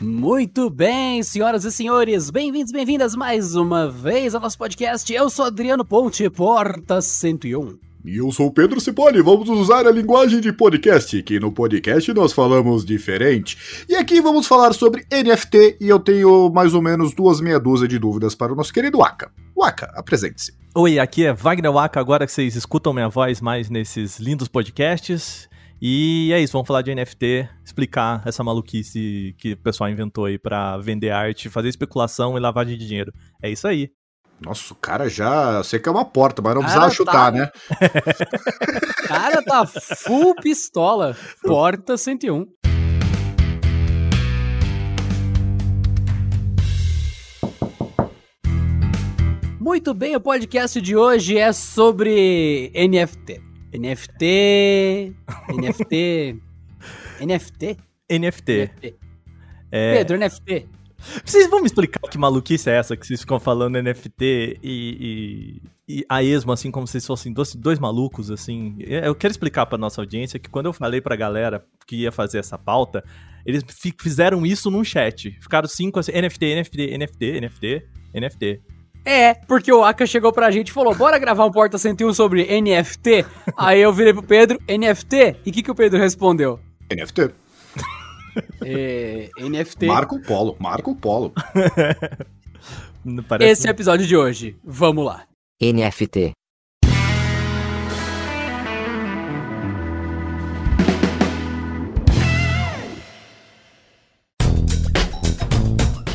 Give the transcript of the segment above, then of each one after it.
Muito bem, senhoras e senhores, bem-vindos, bem-vindas mais uma vez ao nosso podcast. Eu sou Adriano Ponte, Porta 101. E eu sou o Pedro Cipoli, vamos usar a linguagem de podcast, que no podcast nós falamos diferente. E aqui vamos falar sobre NFT e eu tenho mais ou menos duas meia dúzia de dúvidas para o nosso querido Waka. Waka, apresente-se. Oi, aqui é Wagner Waka, agora que vocês escutam minha voz mais nesses lindos podcasts. E é isso, vamos falar de NFT, explicar essa maluquice que o pessoal inventou aí pra vender arte, fazer especulação e lavagem de dinheiro. É isso aí. Nossa, o cara já. Sei que é uma porta, mas não precisava chutar, tá... né? o cara tá full pistola. Porta 101. Muito bem, o podcast de hoje é sobre NFT. NFT. NFT. NFT? NFT. É... Pedro, NFT. Vocês vão me explicar que maluquice é essa que vocês ficam falando NFT e, e, e a esmo, assim, como se fossem dois, dois malucos, assim. Eu quero explicar pra nossa audiência que quando eu falei pra galera que ia fazer essa pauta, eles fizeram isso num chat. Ficaram cinco assim, NFT, NFT, NFT, NFT, NFT. É, porque o Aka chegou pra gente e falou: bora gravar um Porta 101 sobre NFT. Aí eu virei pro Pedro: NFT? E o que, que o Pedro respondeu? NFT. É, NFT. Marco Polo, Marco Polo. Esse é o episódio de hoje. Vamos lá. NFT.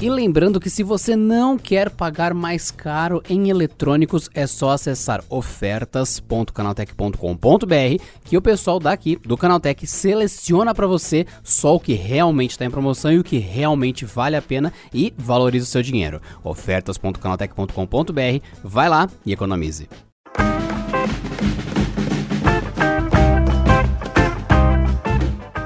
E lembrando que se você não quer pagar mais caro em eletrônicos, é só acessar ofertas.canaltech.com.br que o pessoal daqui do Canaltech seleciona para você só o que realmente está em promoção e o que realmente vale a pena e valoriza o seu dinheiro. ofertas.canaltech.com.br, vai lá e economize.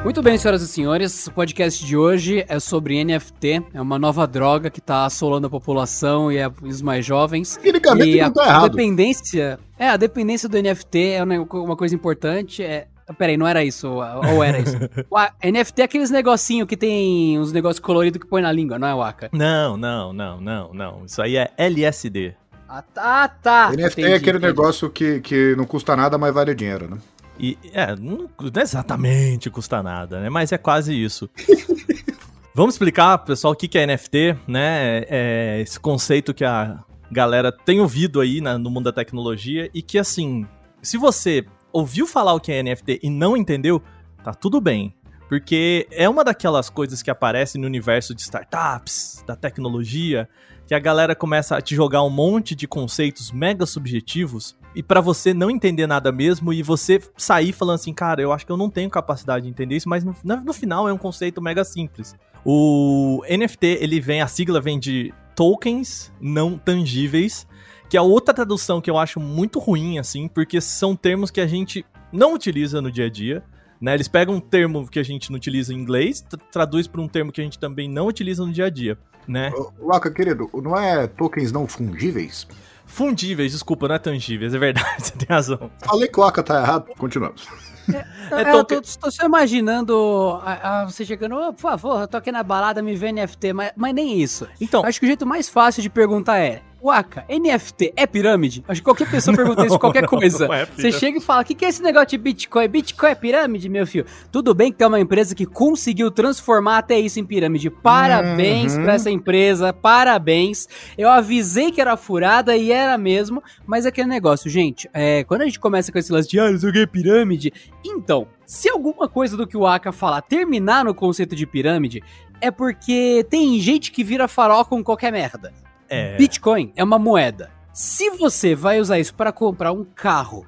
Muito bem, senhoras e senhores, o podcast de hoje é sobre NFT, é uma nova droga que está assolando a população e os mais jovens. Tecnicamente e não tá errado. A dependência, é, a dependência do NFT é uma coisa importante, é, Peraí, não era isso, ou era isso? O NFT é aqueles negocinho que tem uns negócios coloridos que põe na língua, não é, Waka? Não, não, não, não, não. Isso aí é LSD. Ah, tá, tá. NFT entendi, é aquele entendi. negócio que, que não custa nada, mas vale dinheiro, né? E é, não, não exatamente custa nada, né? Mas é quase isso. Vamos explicar, pessoal, o que é NFT, né? É esse conceito que a galera tem ouvido aí na, no mundo da tecnologia e que, assim, se você ouviu falar o que é NFT e não entendeu, tá tudo bem. Porque é uma daquelas coisas que aparece no universo de startups, da tecnologia, que a galera começa a te jogar um monte de conceitos mega subjetivos e para você não entender nada mesmo e você sair falando assim, cara, eu acho que eu não tenho capacidade de entender isso, mas no, no final é um conceito mega simples. O NFT, ele vem, a sigla vem de tokens não tangíveis, que é outra tradução que eu acho muito ruim, assim, porque são termos que a gente não utiliza no dia a dia. Né, eles pegam um termo que a gente não utiliza em inglês, traduz para um termo que a gente também não utiliza no dia a dia, né? Waka, querido, não é tokens não fungíveis? Fundíveis, desculpa, não é tangíveis, é verdade, você tem razão. Falei que o Aka tá errado, continuamos. É, é, é, eu tô, tô só imaginando a, a, você chegando, oh, por favor, eu tô aqui na balada, me vê NFT, mas, mas nem isso. Então, acho que o jeito mais fácil de perguntar é: Waka, NFT é pirâmide? Acho que qualquer pessoa pergunta isso qualquer não, coisa. Não é você chega e fala: o que, que é esse negócio de Bitcoin? Bitcoin é pirâmide, meu filho? Tudo bem que tem uma empresa que conseguiu transformar até isso em pirâmide. Parabéns uhum. pra essa empresa, parabéns. Eu avisei que era furada e era mesmo, mas é aquele negócio, gente, é, quando a gente começa com esse lance de ah, não sei o que é pirâmide, então, se alguma coisa do que o Aka falar terminar no conceito de pirâmide, é porque tem gente que vira farol com qualquer merda. É. Bitcoin é uma moeda. Se você vai usar isso para comprar um carro,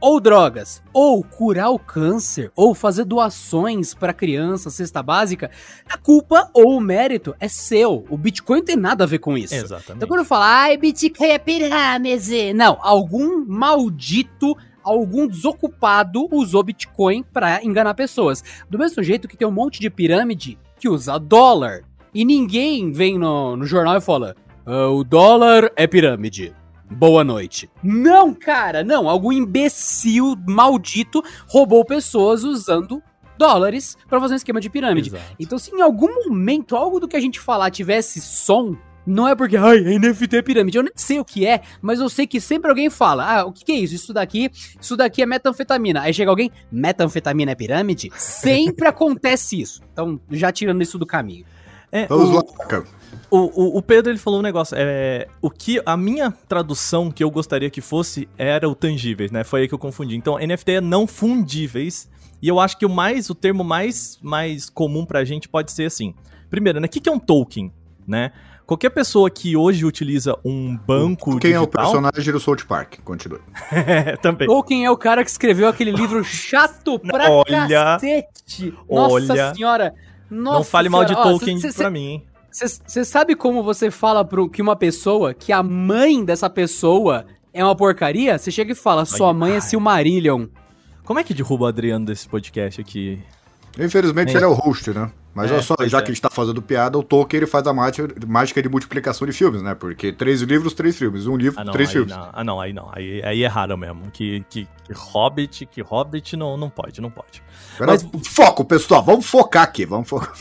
ou drogas, ou curar o câncer, ou fazer doações para criança, cesta básica, a culpa ou o mérito é seu. O Bitcoin não tem nada a ver com isso. Exatamente. Então quando eu falo, ai, Bitcoin é pirâmide, não, algum maldito algum desocupado usou Bitcoin para enganar pessoas. Do mesmo jeito que tem um monte de pirâmide que usa dólar. E ninguém vem no, no jornal e fala: Uh, o dólar é pirâmide. Boa noite. Não, cara, não. Algum imbecil maldito roubou pessoas usando dólares para fazer um esquema de pirâmide. Exato. Então, se em algum momento algo do que a gente falar tivesse som, não é porque, ai, NFT é pirâmide. Eu nem sei o que é, mas eu sei que sempre alguém fala, ah, o que, que é isso? Isso daqui, isso daqui é metanfetamina. Aí chega alguém, metanfetamina é pirâmide? Sempre acontece isso. Então, já tirando isso do caminho. É, Vamos o, lá, cara. O, o, o, Pedro ele falou um negócio. É, o que a minha tradução que eu gostaria que fosse era o tangíveis, né? Foi aí que eu confundi. Então, NFT é não fundíveis. E eu acho que o mais, o termo mais, mais comum pra gente pode ser assim. Primeiro, né? O que, que é um token, né? Qualquer pessoa que hoje utiliza um banco Quem digital... é o personagem do South Park? Continua. é, também. Tolkien é o cara que escreveu aquele livro chato pra olha, cacete. Nossa olha, senhora. Nossa não fale senhora. mal de Tolkien cê, cê, pra mim. Você sabe como você fala pro, que uma pessoa, que a mãe dessa pessoa é uma porcaria? Você chega e fala, sua mãe é Silmarillion. Como é que derruba o Adriano desse podcast aqui? Infelizmente é. ele é o host, né? Mas é, olha só, já é. que a gente tá fazendo piada, o Tolkien ele faz a mágica de multiplicação de filmes, né? Porque três livros, três filmes. Um livro, ah, não, três filmes. Não. Ah, não, aí não. Aí, aí é raro mesmo. Que, que, que Hobbit, que Hobbit não, não pode, não pode. Mas foco, pessoal, vamos focar aqui, vamos focar.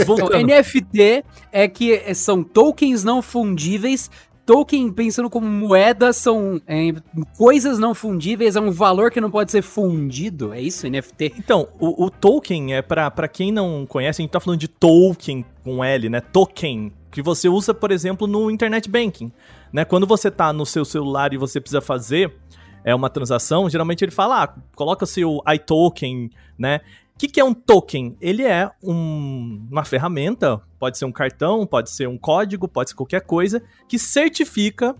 Então, NFT é que são tokens não fundíveis Tolkien pensando como moedas são é, coisas não fundíveis, é um valor que não pode ser fundido, é isso, NFT? Então, o, o token é para quem não conhece, a gente tá falando de token com L, né? Token, que você usa, por exemplo, no internet banking, né? Quando você tá no seu celular e você precisa fazer é uma transação, geralmente ele fala, ah, coloca seu iToken, né? O que, que, é um token? Ele é um, uma ferramenta, pode ser um cartão, pode ser um código, pode ser qualquer coisa, que certifica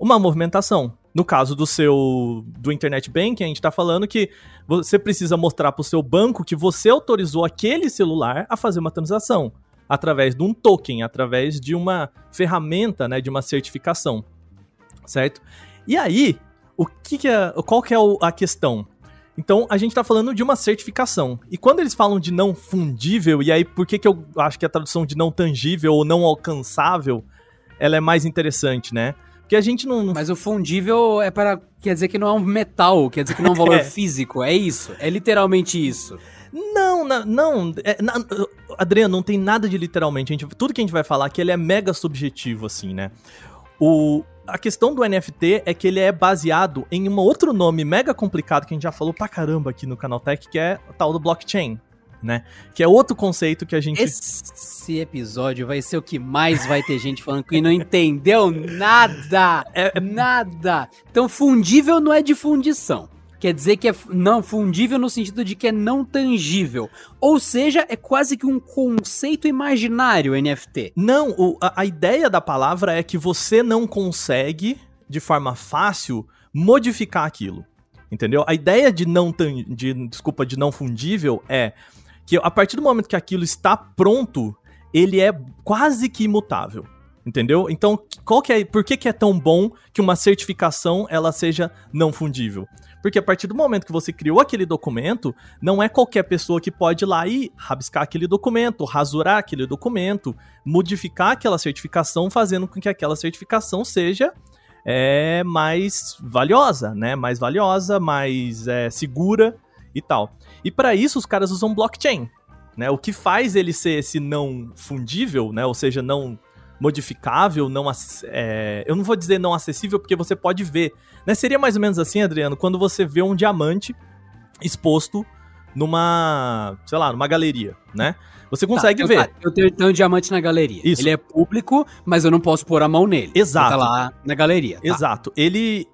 uma movimentação. No caso do seu do internet banking, a gente está falando que você precisa mostrar para o seu banco que você autorizou aquele celular a fazer uma transação através de um token, através de uma ferramenta, né, de uma certificação, certo? E aí, o que, que é, qual que é a questão? Então, a gente tá falando de uma certificação. E quando eles falam de não fundível, e aí por que, que eu acho que a tradução de não tangível ou não alcançável, ela é mais interessante, né? Porque a gente não. Mas o fundível é para. Quer dizer que não é um metal, quer dizer que não é um valor é. físico. É isso. É literalmente isso. Não, não, não é, Adriano, não tem nada de literalmente. Gente, tudo que a gente vai falar aqui ele é mega subjetivo, assim, né? O, a questão do NFT é que ele é baseado em um outro nome mega complicado que a gente já falou pra caramba aqui no Canaltech, que é o tal do blockchain. Né? Que é outro conceito que a gente. Esse episódio vai ser o que mais vai ter gente falando que não entendeu nada! É, é nada! Então, fundível não é de fundição quer dizer que é não fundível no sentido de que é não tangível. Ou seja, é quase que um conceito imaginário NFT. Não, o, a, a ideia da palavra é que você não consegue, de forma fácil, modificar aquilo. Entendeu? A ideia de não de, desculpa, de não fundível é que a partir do momento que aquilo está pronto, ele é quase que imutável. Entendeu? Então, qual que é, por que, que é tão bom que uma certificação ela seja não fundível? Porque a partir do momento que você criou aquele documento, não é qualquer pessoa que pode ir lá e rabiscar aquele documento, rasurar aquele documento, modificar aquela certificação, fazendo com que aquela certificação seja é, mais valiosa, né? Mais valiosa, mais é, segura e tal. E para isso os caras usam blockchain. Né, o que faz ele ser esse não fundível, né, ou seja, não modificável, não é, eu não vou dizer não acessível porque você pode ver, né? Seria mais ou menos assim, Adriano, quando você vê um diamante exposto numa, sei lá, numa galeria, né? Você tá, consegue tá, eu, ver. Eu tenho, tenho, um diamante na galeria. Isso. Ele é público, mas eu não posso pôr a mão nele. Exato. Tá lá na galeria. Tá. Exato. Ele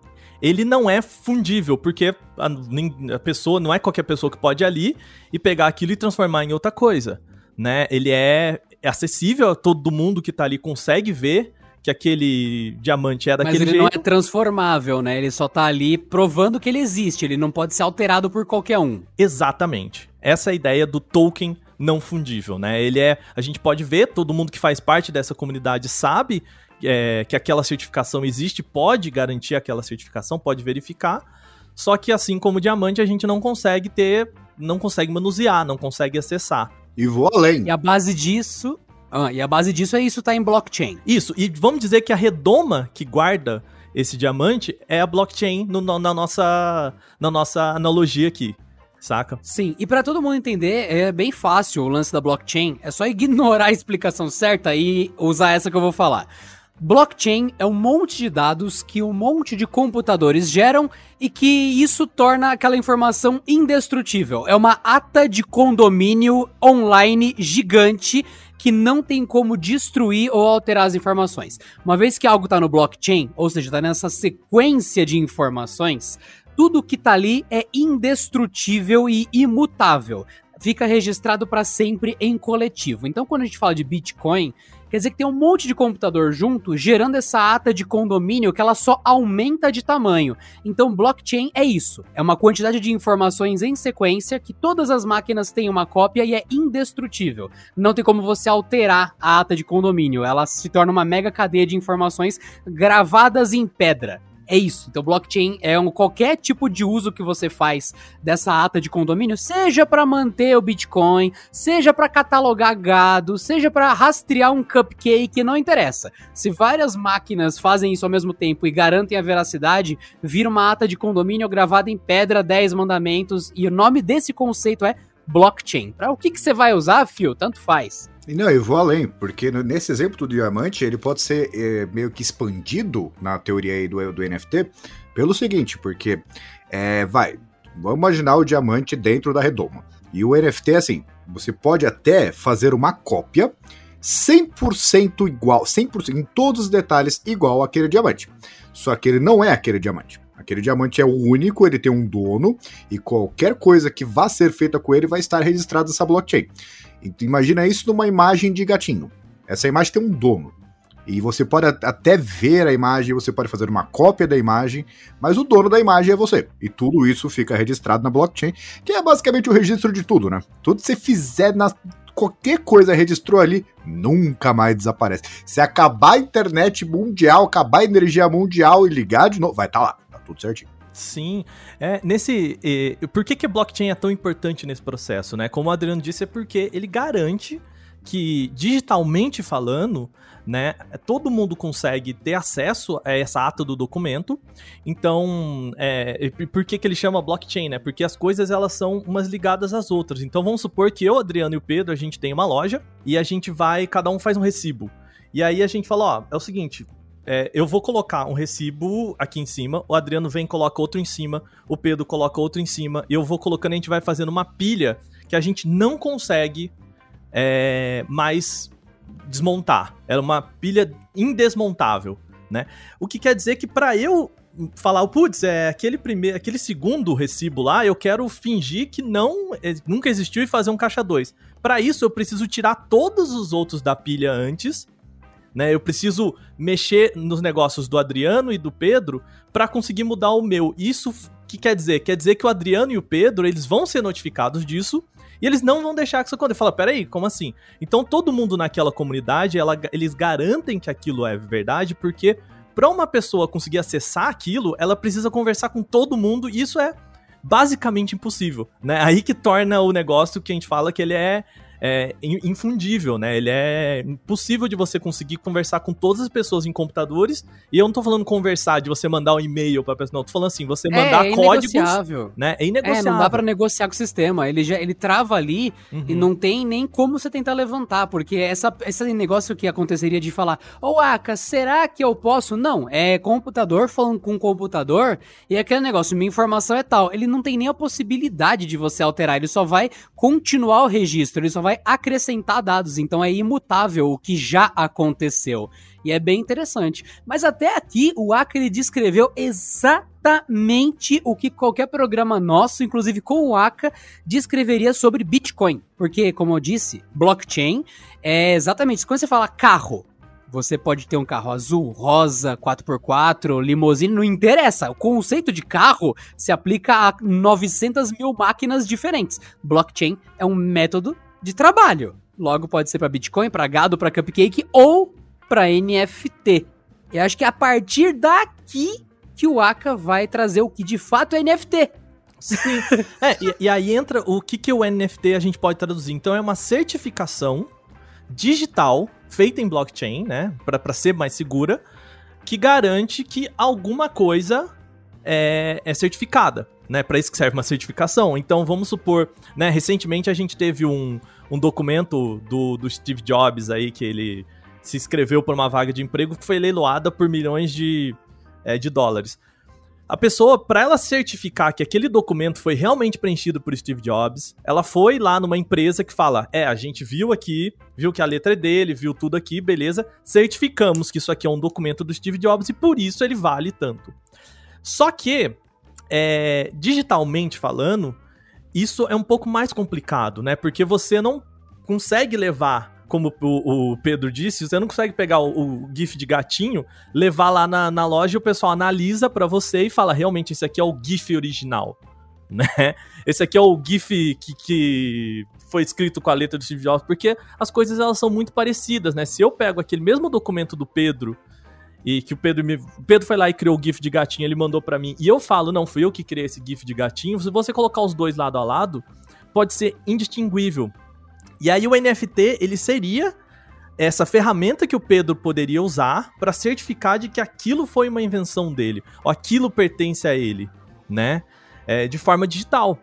ele não é fundível, porque a, a, pessoa, não é qualquer pessoa que pode ir ali e pegar aquilo e transformar em outra coisa, né? Ele é é acessível a todo mundo que tá ali, consegue ver que aquele diamante é daquele jeito. Mas ele jeito. não é transformável, né? Ele só tá ali provando que ele existe, ele não pode ser alterado por qualquer um. Exatamente. Essa é a ideia do token não fundível, né? Ele é, a gente pode ver, todo mundo que faz parte dessa comunidade sabe é, que aquela certificação existe, pode garantir aquela certificação, pode verificar. Só que assim como o diamante, a gente não consegue ter, não consegue manusear, não consegue acessar. E vou além. E a base disso. Ah, e a base disso é isso tá em blockchain. Isso, e vamos dizer que a redoma que guarda esse diamante é a blockchain no, na, nossa, na nossa analogia aqui. saca? Sim, e para todo mundo entender, é bem fácil o lance da blockchain, é só ignorar a explicação certa e usar essa que eu vou falar. Blockchain é um monte de dados que um monte de computadores geram e que isso torna aquela informação indestrutível. É uma ata de condomínio online gigante que não tem como destruir ou alterar as informações. Uma vez que algo está no blockchain, ou seja, está nessa sequência de informações, tudo que está ali é indestrutível e imutável. Fica registrado para sempre em coletivo. Então, quando a gente fala de Bitcoin, Quer dizer que tem um monte de computador junto, gerando essa ata de condomínio que ela só aumenta de tamanho. Então, blockchain é isso. É uma quantidade de informações em sequência que todas as máquinas têm uma cópia e é indestrutível. Não tem como você alterar a ata de condomínio. Ela se torna uma mega cadeia de informações gravadas em pedra. É isso. Então, blockchain é um, qualquer tipo de uso que você faz dessa ata de condomínio, seja para manter o Bitcoin, seja para catalogar gado, seja para rastrear um cupcake, não interessa. Se várias máquinas fazem isso ao mesmo tempo e garantem a veracidade, vira uma ata de condomínio gravada em pedra, 10 mandamentos, e o nome desse conceito é blockchain. Para o que, que você vai usar, fio? Tanto faz. Não, eu vou além, porque nesse exemplo do diamante, ele pode ser é, meio que expandido na teoria aí do, do NFT pelo seguinte, porque é, vai, vamos imaginar o diamante dentro da redoma. E o NFT é assim, você pode até fazer uma cópia 100% igual, 100% em todos os detalhes igual àquele diamante. Só que ele não é aquele diamante. Aquele diamante é o único, ele tem um dono e qualquer coisa que vá ser feita com ele vai estar registrado nessa blockchain. Imagina isso numa imagem de gatinho. Essa imagem tem um dono. E você pode até ver a imagem, você pode fazer uma cópia da imagem, mas o dono da imagem é você. E tudo isso fica registrado na blockchain, que é basicamente o registro de tudo, né? Tudo que você fizer na qualquer coisa registrou ali, nunca mais desaparece. Se acabar a internet mundial, acabar a energia mundial e ligar de novo, vai estar tá lá, tá tudo certinho. Sim, é, nesse, por que que blockchain é tão importante nesse processo, né? Como o Adriano disse, é porque ele garante que digitalmente falando, né, todo mundo consegue ter acesso a essa ata do documento. Então, é, por que, que ele chama blockchain, né? Porque as coisas elas são umas ligadas às outras. Então, vamos supor que eu, Adriano e o Pedro, a gente tem uma loja e a gente vai, cada um faz um recibo. E aí a gente fala, ó, é o seguinte, é, eu vou colocar um recibo aqui em cima, o Adriano vem e coloca outro em cima, o Pedro coloca outro em cima, eu vou colocando, a gente vai fazendo uma pilha que a gente não consegue é, mais desmontar. Era uma pilha indesmontável, né? O que quer dizer que para eu falar, putz, é aquele primeiro, aquele segundo recibo lá, eu quero fingir que não é, nunca existiu e fazer um caixa 2. Para isso eu preciso tirar todos os outros da pilha antes né? Eu preciso mexer nos negócios do Adriano e do Pedro para conseguir mudar o meu. Isso que quer dizer? Quer dizer que o Adriano e o Pedro, eles vão ser notificados disso e eles não vão deixar que isso aconteça. Fala, peraí, como assim? Então todo mundo naquela comunidade, ela, eles garantem que aquilo é verdade, porque para uma pessoa conseguir acessar aquilo, ela precisa conversar com todo mundo e isso é basicamente impossível, né? Aí que torna o negócio que a gente fala que ele é é infundível, né? Ele é impossível de você conseguir conversar com todas as pessoas em computadores. E eu não tô falando conversar de você mandar um e-mail pra pessoa, não. Eu tô falando assim, você mandar é, é códigos. Né? É inegociável. É, não dá pra negociar com o sistema. Ele já ele trava ali uhum. e não tem nem como você tentar levantar. Porque essa, esse negócio que aconteceria de falar, ô oh, Aka, será que eu posso? Não, é computador falando com computador. E aquele negócio, minha informação é tal. Ele não tem nem a possibilidade de você alterar. Ele só vai continuar o registro. Ele só vai vai acrescentar dados, então é imutável o que já aconteceu. E é bem interessante. Mas até aqui o Acre descreveu exatamente o que qualquer programa nosso, inclusive com o Aka, descreveria sobre Bitcoin. Porque, como eu disse, blockchain é exatamente quando você fala carro, você pode ter um carro azul, rosa, 4x4, limousine, não interessa. O conceito de carro se aplica a 900 mil máquinas diferentes. Blockchain é um método de trabalho. Logo pode ser para Bitcoin, para gado, para cupcake ou para NFT. Eu acho que é a partir daqui que o Aka vai trazer o que de fato é NFT. Sim. é, e, e, aí entra o que, que o NFT a gente pode traduzir. Então é uma certificação digital feita em blockchain, né? Para ser mais segura, que garante que alguma coisa é, é certificada, né? Para isso que serve uma certificação. Então, vamos supor, né? Recentemente a gente teve um, um documento do, do Steve Jobs aí que ele se inscreveu por uma vaga de emprego que foi leiloada por milhões de, é, de dólares. A pessoa, para ela certificar que aquele documento foi realmente preenchido por Steve Jobs, ela foi lá numa empresa que fala: é, a gente viu aqui, viu que a letra é dele, viu tudo aqui, beleza, certificamos que isso aqui é um documento do Steve Jobs e por isso ele vale tanto. Só que, é, digitalmente falando, isso é um pouco mais complicado, né? Porque você não consegue levar como o, o, Pedro disse, você não consegue pegar o, o GIF de gatinho, levar lá na, na loja e o pessoal analisa para você e fala: realmente, esse aqui é o GIF original. Né? Esse aqui é o GIF que, que foi escrito com a letra do Steve Jobs, porque as coisas elas são muito parecidas, né? Se eu pego aquele mesmo documento do Pedro e que o Pedro me. O Pedro foi lá e criou o GIF de gatinho, ele mandou para mim, e eu falo, não, fui eu que criei esse GIF de gatinho. Se você colocar os dois lado a lado, pode ser indistinguível. E aí o NFT, ele seria essa ferramenta que o Pedro poderia usar para certificar de que aquilo foi uma invenção dele, ou aquilo pertence a ele, né? É, de forma digital.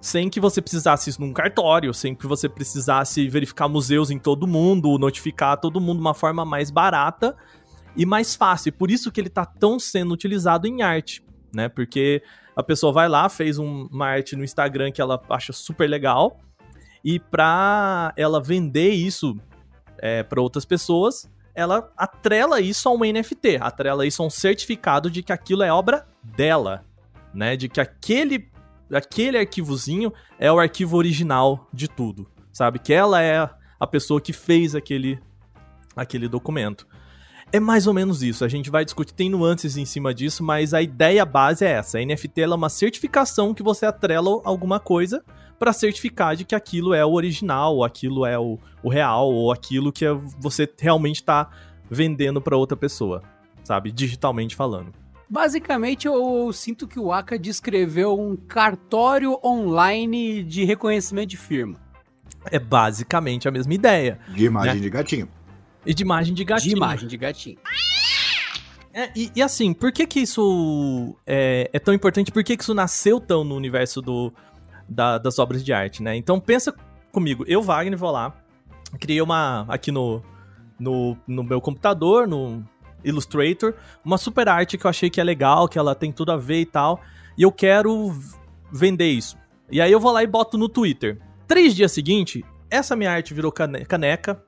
Sem que você precisasse isso num cartório, sem que você precisasse verificar museus em todo mundo, notificar todo mundo de uma forma mais barata e mais fácil. Por isso que ele está tão sendo utilizado em arte, né? Porque a pessoa vai lá, fez um, uma arte no Instagram que ela acha super legal, e para ela vender isso é, para outras pessoas, ela atrela isso a um NFT, atrela isso a um certificado de que aquilo é obra dela, né? De que aquele, aquele arquivozinho é o arquivo original de tudo, sabe? Que ela é a pessoa que fez aquele, aquele documento. É mais ou menos isso. A gente vai discutir, tem nuances em cima disso, mas a ideia base é essa. A NFT é uma certificação que você atrela alguma coisa para certificar de que aquilo é o original, ou aquilo é o, o real, ou aquilo que você realmente está vendendo para outra pessoa, sabe? Digitalmente falando. Basicamente, eu sinto que o Aka descreveu um cartório online de reconhecimento de firma. É basicamente a mesma ideia. De imagem né? de gatinho. E de imagem de gatinho. De imagem de gatinho. É, e, e, assim, por que que isso é, é, tão importante? Por que que isso nasceu tão no universo do, da, das obras de arte, né? Então pensa comigo, eu, Wagner, vou lá, criei uma, aqui no, no, no meu computador, no Illustrator, uma super arte que eu achei que é legal, que ela tem tudo a ver e tal, e eu quero vender isso. E aí eu vou lá e boto no Twitter. Três dias seguintes, essa minha arte virou caneca,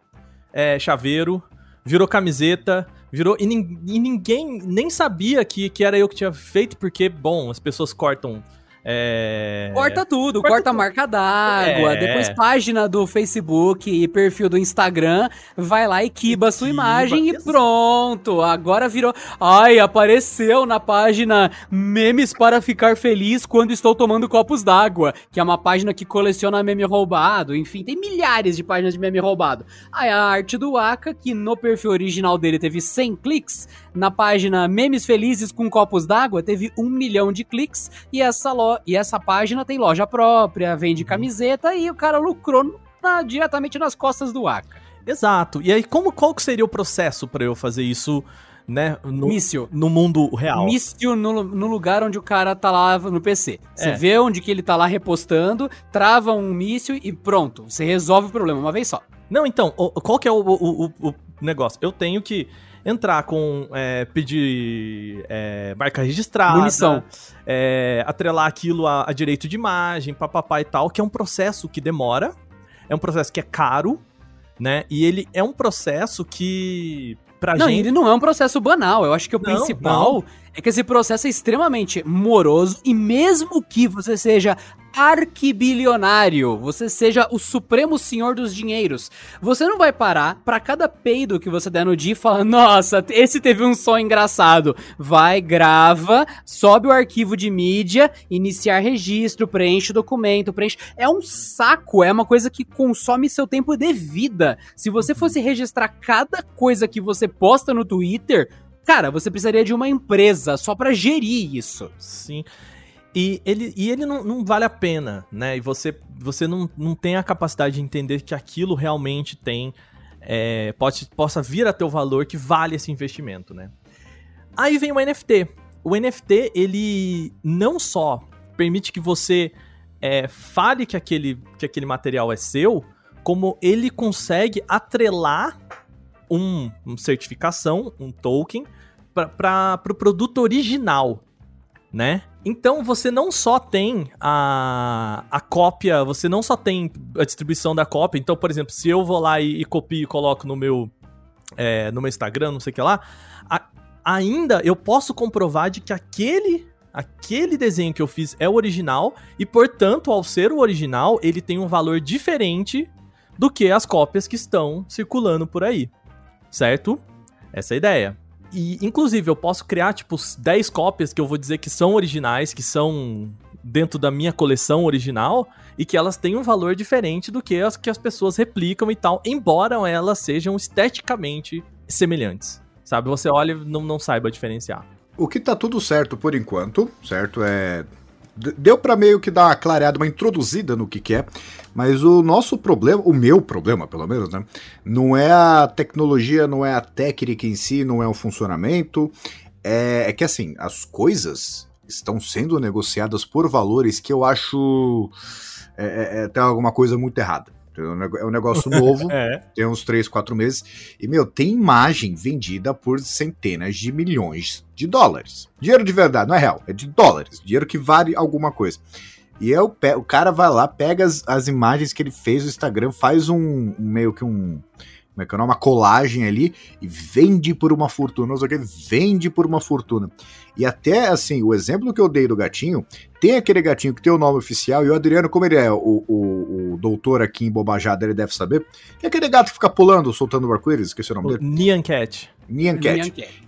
é, chaveiro, virou camiseta, virou. E, e, ninguém nem sabia que, que era eu que tinha feito, porque, bom, as pessoas cortam é... Corta tudo, corta, corta a marca d'água, é... depois página do Facebook e perfil do Instagram, vai lá e quiba a sua imagem e pronto. Agora virou. Ai, apareceu na página Memes para ficar feliz quando estou tomando copos d'água, que é uma página que coleciona meme roubado. Enfim, tem milhares de páginas de meme roubado. Aí a arte do Aka, que no perfil original dele teve 100 cliques, na página Memes Felizes com Copos d'Água teve um milhão de cliques e essa, e essa página tem loja própria, vende uhum. camiseta e o cara lucrou na... diretamente nas costas do Aka. Exato. E aí, como, qual que seria o processo para eu fazer isso né? No, mício. No mundo real. Mício no, no lugar onde o cara tá lá no PC. Você é. vê onde que ele tá lá repostando, trava um mício e pronto. Você resolve o problema uma vez só. Não, então, qual que é o, o, o, o negócio? Eu tenho que entrar com é, pedir é, marca registrada, munição, é, atrelar aquilo a, a, direito de imagem, papapá e tal, que é um processo que demora, é um processo que é caro, né? E ele é um processo que pra não, gente... ele não é um processo banal. Eu acho que o não, principal não. É que esse processo é extremamente moroso e mesmo que você seja arquibilionário, você seja o supremo senhor dos dinheiros. Você não vai parar para cada peido que você der no dia e falar: "Nossa, esse teve um som engraçado". Vai, grava, sobe o arquivo de mídia, iniciar registro, preenche o documento, preenche. É um saco, é uma coisa que consome seu tempo de vida. Se você fosse registrar cada coisa que você posta no Twitter, cara, você precisaria de uma empresa só para gerir isso. Sim. E ele, e ele não, não vale a pena, né? E você, você não, não tem a capacidade de entender que aquilo realmente tem. É, pode, possa vir a ter o valor que vale esse investimento, né? Aí vem o NFT. o NFT, ele não só permite que você é, fale que aquele, que aquele material é seu, como ele consegue atrelar um, uma certificação, um token, para o pro produto original, né? Então você não só tem a, a cópia, você não só tem a distribuição da cópia. Então, por exemplo, se eu vou lá e, e copio e coloco no meu, é, no meu Instagram, não sei o que lá, a, ainda eu posso comprovar de que aquele aquele desenho que eu fiz é o original e, portanto, ao ser o original, ele tem um valor diferente do que as cópias que estão circulando por aí. Certo? Essa é a ideia. E, inclusive, eu posso criar, tipo, 10 cópias que eu vou dizer que são originais, que são dentro da minha coleção original, e que elas têm um valor diferente do que as que as pessoas replicam e tal, embora elas sejam esteticamente semelhantes. Sabe? Você olha e não, não saiba diferenciar. O que tá tudo certo por enquanto, certo? É. Deu para meio que dar uma clareada, uma introduzida no que, que é, mas o nosso problema, o meu problema pelo menos, né? Não é a tecnologia, não é a técnica em si, não é o funcionamento. É, é que assim, as coisas estão sendo negociadas por valores que eu acho. É, é, é tem alguma coisa muito errada. É um negócio novo, é. tem uns 3, 4 meses. E, meu, tem imagem vendida por centenas de milhões de dólares. Dinheiro de verdade, não é real, é de dólares. Dinheiro que vale alguma coisa. E é o, cara vai lá, pega as, as imagens que ele fez no Instagram, faz um, um meio que um como é que é uma colagem ali e vende por uma fortuna, não sei o que, vende por uma fortuna. E até assim, o exemplo que eu dei do gatinho, tem aquele gatinho que tem o nome oficial, e o Adriano, como ele é o, o, o doutor aqui em Bobajada, ele deve saber, que é aquele gato que fica pulando, soltando o arco-íris, esqueci o nome o dele. Nyan Cat. Nyan Cat. Nyan Cat.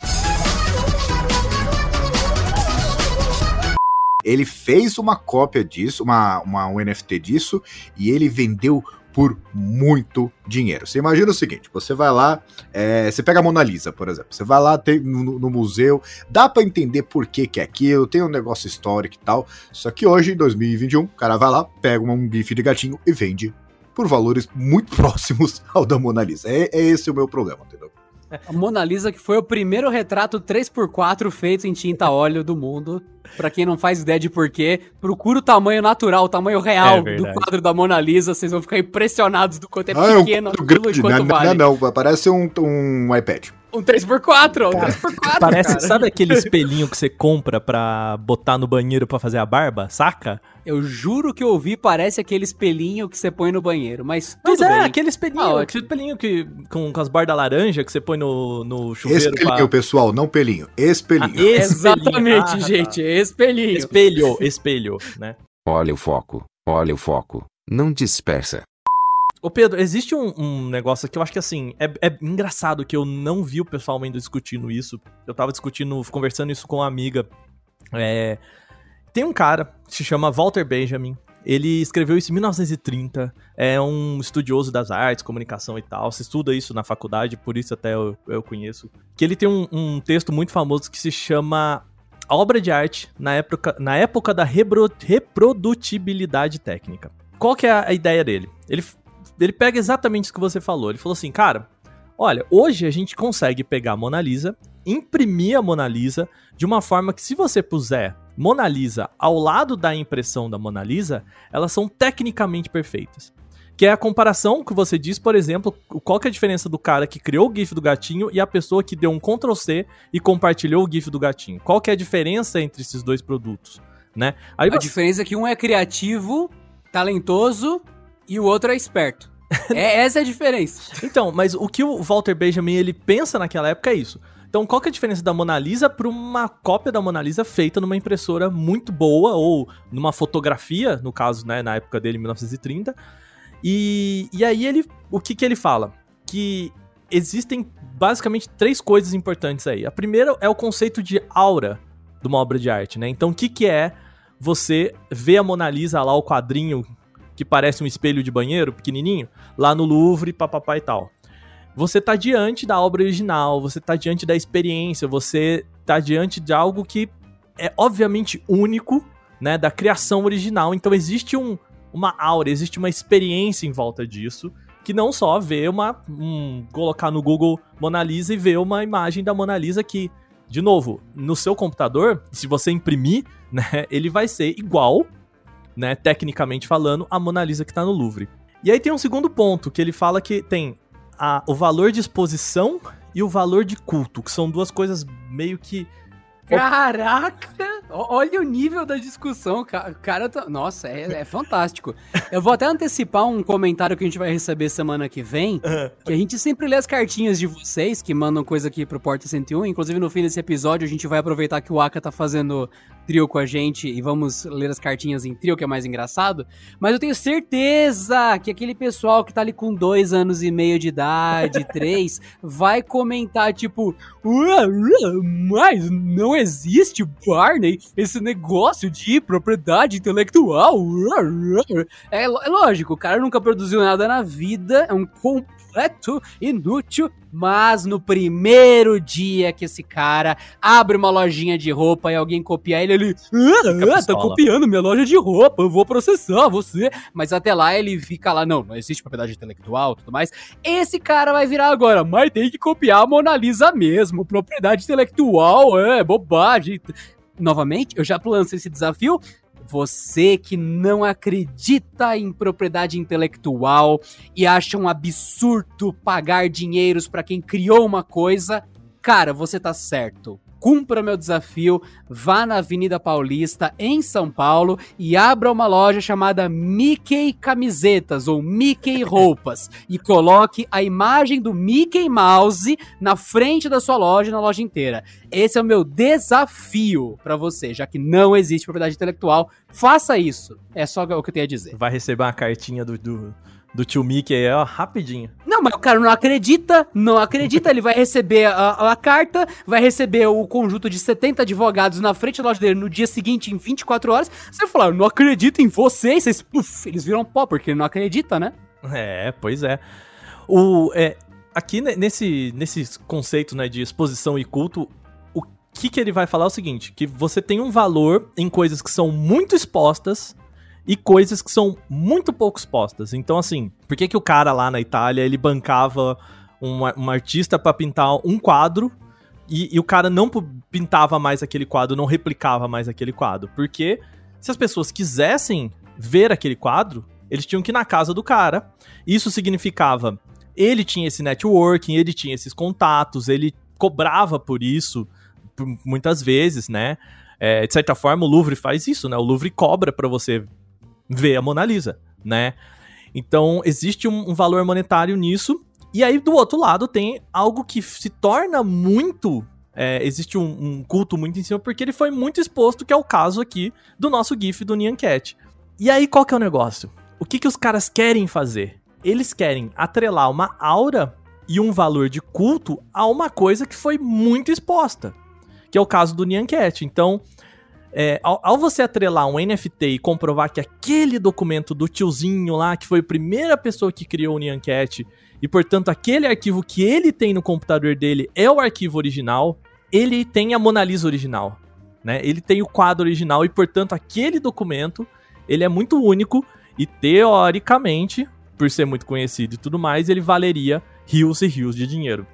Ele fez uma cópia disso, uma, uma, um NFT disso, e ele vendeu por muito dinheiro. Você imagina o seguinte: você vai lá, é, você pega a Mona Lisa, por exemplo, você vai lá tem, no, no, museu, dá para entender por que, que é aquilo, tem um negócio histórico e tal. Só que hoje, em 2021, o cara vai lá, pega um gif de gatinho e vende por valores muito próximos ao da Mona Lisa. É, é esse o meu problema, entendeu? A Mona Lisa, que foi o primeiro retrato 3x4 feito em tinta óleo do mundo. Pra quem não faz ideia de porquê, procura o tamanho natural, o tamanho real é do quadro da Mona Lisa. Vocês vão ficar impressionados do quanto é ah, pequeno é um grande, quanto não, vale. Não, não, parece um, um iPad. Um 3x4, um 3x4. Parece, cara. sabe aquele espelhinho que você compra pra botar no banheiro pra fazer a barba, saca? Eu juro que eu ouvi, parece aquele espelhinho que você põe no banheiro, mas tudo Mas é, bem. aquele espelhinho, ah, aquele espelhinho que, com, com as bordas laranja que você põe no, no chuveiro. Espelhinho, pra... pessoal, não pelinho. Espelhinho. Ah. Exatamente, ah, gente, espelhinho. Espelho, espelho, né? Olha o foco, olha o foco. Não dispersa. Ô Pedro, existe um, um, negócio que eu acho que assim, é, é, engraçado que eu não vi o pessoal ainda discutindo isso. Eu tava discutindo, conversando isso com uma amiga. É, tem um cara se chama Walter Benjamin. Ele escreveu isso em 1930. É um estudioso das artes, comunicação e tal. Você estuda isso na faculdade, por isso até eu, eu conheço. Que ele tem um, um texto muito famoso que se chama Obra de Arte na época, na época da reprodutibilidade técnica. Qual que é a ideia dele? Ele ele pega exatamente isso que você falou. Ele falou assim, cara, olha, hoje a gente consegue pegar a Mona Lisa, imprimir a Mona Lisa de uma forma que se você puser Mona Lisa ao lado da impressão da Mona Lisa, elas são tecnicamente perfeitas. Que é a comparação que você diz, por exemplo, qual que é a diferença do cara que criou o GIF do gatinho e a pessoa que deu um Ctrl C e compartilhou o GIF do gatinho. Qual que é a diferença entre esses dois produtos, né? Aí a você... diferença é que um é criativo, talentoso e o outro é esperto. é essa é a diferença. Então, mas o que o Walter Benjamin ele pensa naquela época é isso. Então, qual que é a diferença da Mona Lisa para uma cópia da Mona Lisa feita numa impressora muito boa ou numa fotografia, no caso, né, na época dele, 1930? E, e aí ele, o que que ele fala? Que existem basicamente três coisas importantes aí. A primeira é o conceito de aura de uma obra de arte, né? Então, o que que é você ver a Mona Lisa lá, o quadrinho que parece um espelho de banheiro pequenininho, lá no Louvre, papapá e tal. Você tá diante da obra original, você tá diante da experiência, você tá diante de algo que é obviamente único, né, da criação original. Então existe um, uma aura, existe uma experiência em volta disso, que não só vê uma um, colocar no Google Mona Lisa e ver uma imagem da Mona Lisa que de novo, no seu computador, se você imprimir, né, ele vai ser igual, né, tecnicamente falando, a Mona Lisa que está no Louvre. E aí tem um segundo ponto, que ele fala que tem a, o valor de exposição e o valor de culto, que são duas coisas meio que Caraca! Olha o nível da discussão, cara. Tá... Nossa, é, é, fantástico. Eu vou até antecipar um comentário que a gente vai receber semana que vem. Que a gente sempre lê as cartinhas de vocês que mandam coisa aqui pro Porta 101. Inclusive, no fim desse episódio, a gente vai aproveitar que o Aka tá fazendo trio com a gente e vamos ler as cartinhas em trio, que é mais engraçado. Mas eu tenho certeza que aquele pessoal que tá ali com dois anos e meio de idade, três, vai comentar tipo, mas não existe, Barney, esse negócio de propriedade intelectual. É, é lógico, o cara nunca produziu nada na vida, é um completo inútil, mas no primeiro dia que esse cara abre uma lojinha de roupa e alguém copia ele, ele. Ah, tá copiando minha loja de roupa, eu vou processar você. Mas até lá ele fica lá, não, não existe propriedade intelectual tudo mais. Esse cara vai virar agora, mas tem que copiar a Mona Lisa mesmo. Propriedade intelectual, é, bobagem. Novamente, eu já lancei esse desafio. Você que não acredita em propriedade intelectual e acha um absurdo pagar dinheiros para quem criou uma coisa, cara, você tá certo cumpra meu desafio, vá na Avenida Paulista, em São Paulo, e abra uma loja chamada Mickey Camisetas ou Mickey Roupas e coloque a imagem do Mickey Mouse na frente da sua loja, na loja inteira. Esse é o meu desafio para você, já que não existe propriedade intelectual. Faça isso. É só o que eu tenho a dizer. Vai receber uma cartinha do, do do tio Mickey aí, ó, rapidinho. Não, mas o cara não acredita, não acredita, ele vai receber a, a, carta, vai receber o conjunto de 70 advogados na frente da loja dele no dia seguinte, em 24 horas. Você vai falar, eu não acredito em vocês, vocês, eles viram pó, porque ele não acredita, né? É, pois é. O, é aqui nesse, nesse conceito né, de exposição e culto, o que, que ele vai falar é o seguinte, que você tem um valor em coisas que são muito expostas e coisas que são muito pouco expostas. Então, assim, por que, que o cara lá na Itália ele bancava um, artista para pintar um quadro e, e, o cara não pintava mais aquele quadro, não replicava mais aquele quadro? Porque se as pessoas quisessem ver aquele quadro, eles tinham que ir na casa do cara. Isso significava ele tinha esse networking, ele tinha esses contatos, ele cobrava por isso muitas vezes, né? É, de certa forma, o Louvre faz isso, né? O Louvre cobra para você ver a Mona Lisa, né? Então, existe um, um valor monetário nisso. E aí, do outro lado, tem algo que se torna muito é, existe um, um, culto muito em cima, porque ele foi muito exposto, que é o caso aqui do nosso GIF do Nyan Cat. E aí, qual que é o negócio? O que, que os caras querem fazer? Eles querem atrelar uma aura e um valor de culto a uma coisa que foi muito exposta, que é o caso do Nyan Cat. Então, é, ao, ao, você atrelar um NFT e comprovar que aquele documento do tiozinho lá, que foi a primeira pessoa que criou o Nyancat, e portanto aquele arquivo que ele tem no computador dele é o arquivo original, ele tem a Mona Lisa original, né? Ele tem o quadro original e portanto aquele documento, ele é muito único e teoricamente, por ser muito conhecido e tudo mais, ele valeria rios e rios de dinheiro.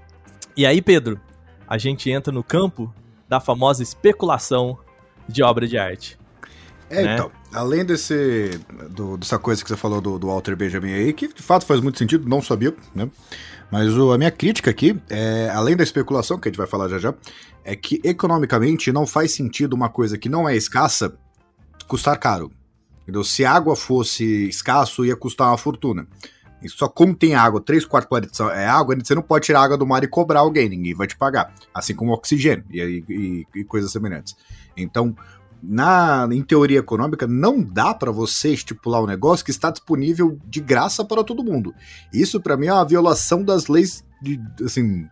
E aí, Pedro, a gente entra no campo da famosa especulação de obra de arte. É, né? então, além desse, do, dessa coisa que você falou do, do Walter Benjamin aí, que de fato faz muito sentido, não sabia, né? Mas o, a minha crítica aqui, é, além da especulação, que a gente vai falar já já, é que economicamente não faz sentido uma coisa que não é escassa custar caro. Entendeu? Se água fosse escasso, ia custar uma fortuna. E só como tem água, 3 quartos é água, você não pode tirar água do mar e cobrar alguém, ninguém vai te pagar. Assim como oxigênio e, e, e coisas semelhantes. Então, na, em teoria econômica, não dá para você estipular um negócio que está disponível de graça para todo mundo. Isso, para mim, é uma violação das leis de, assim,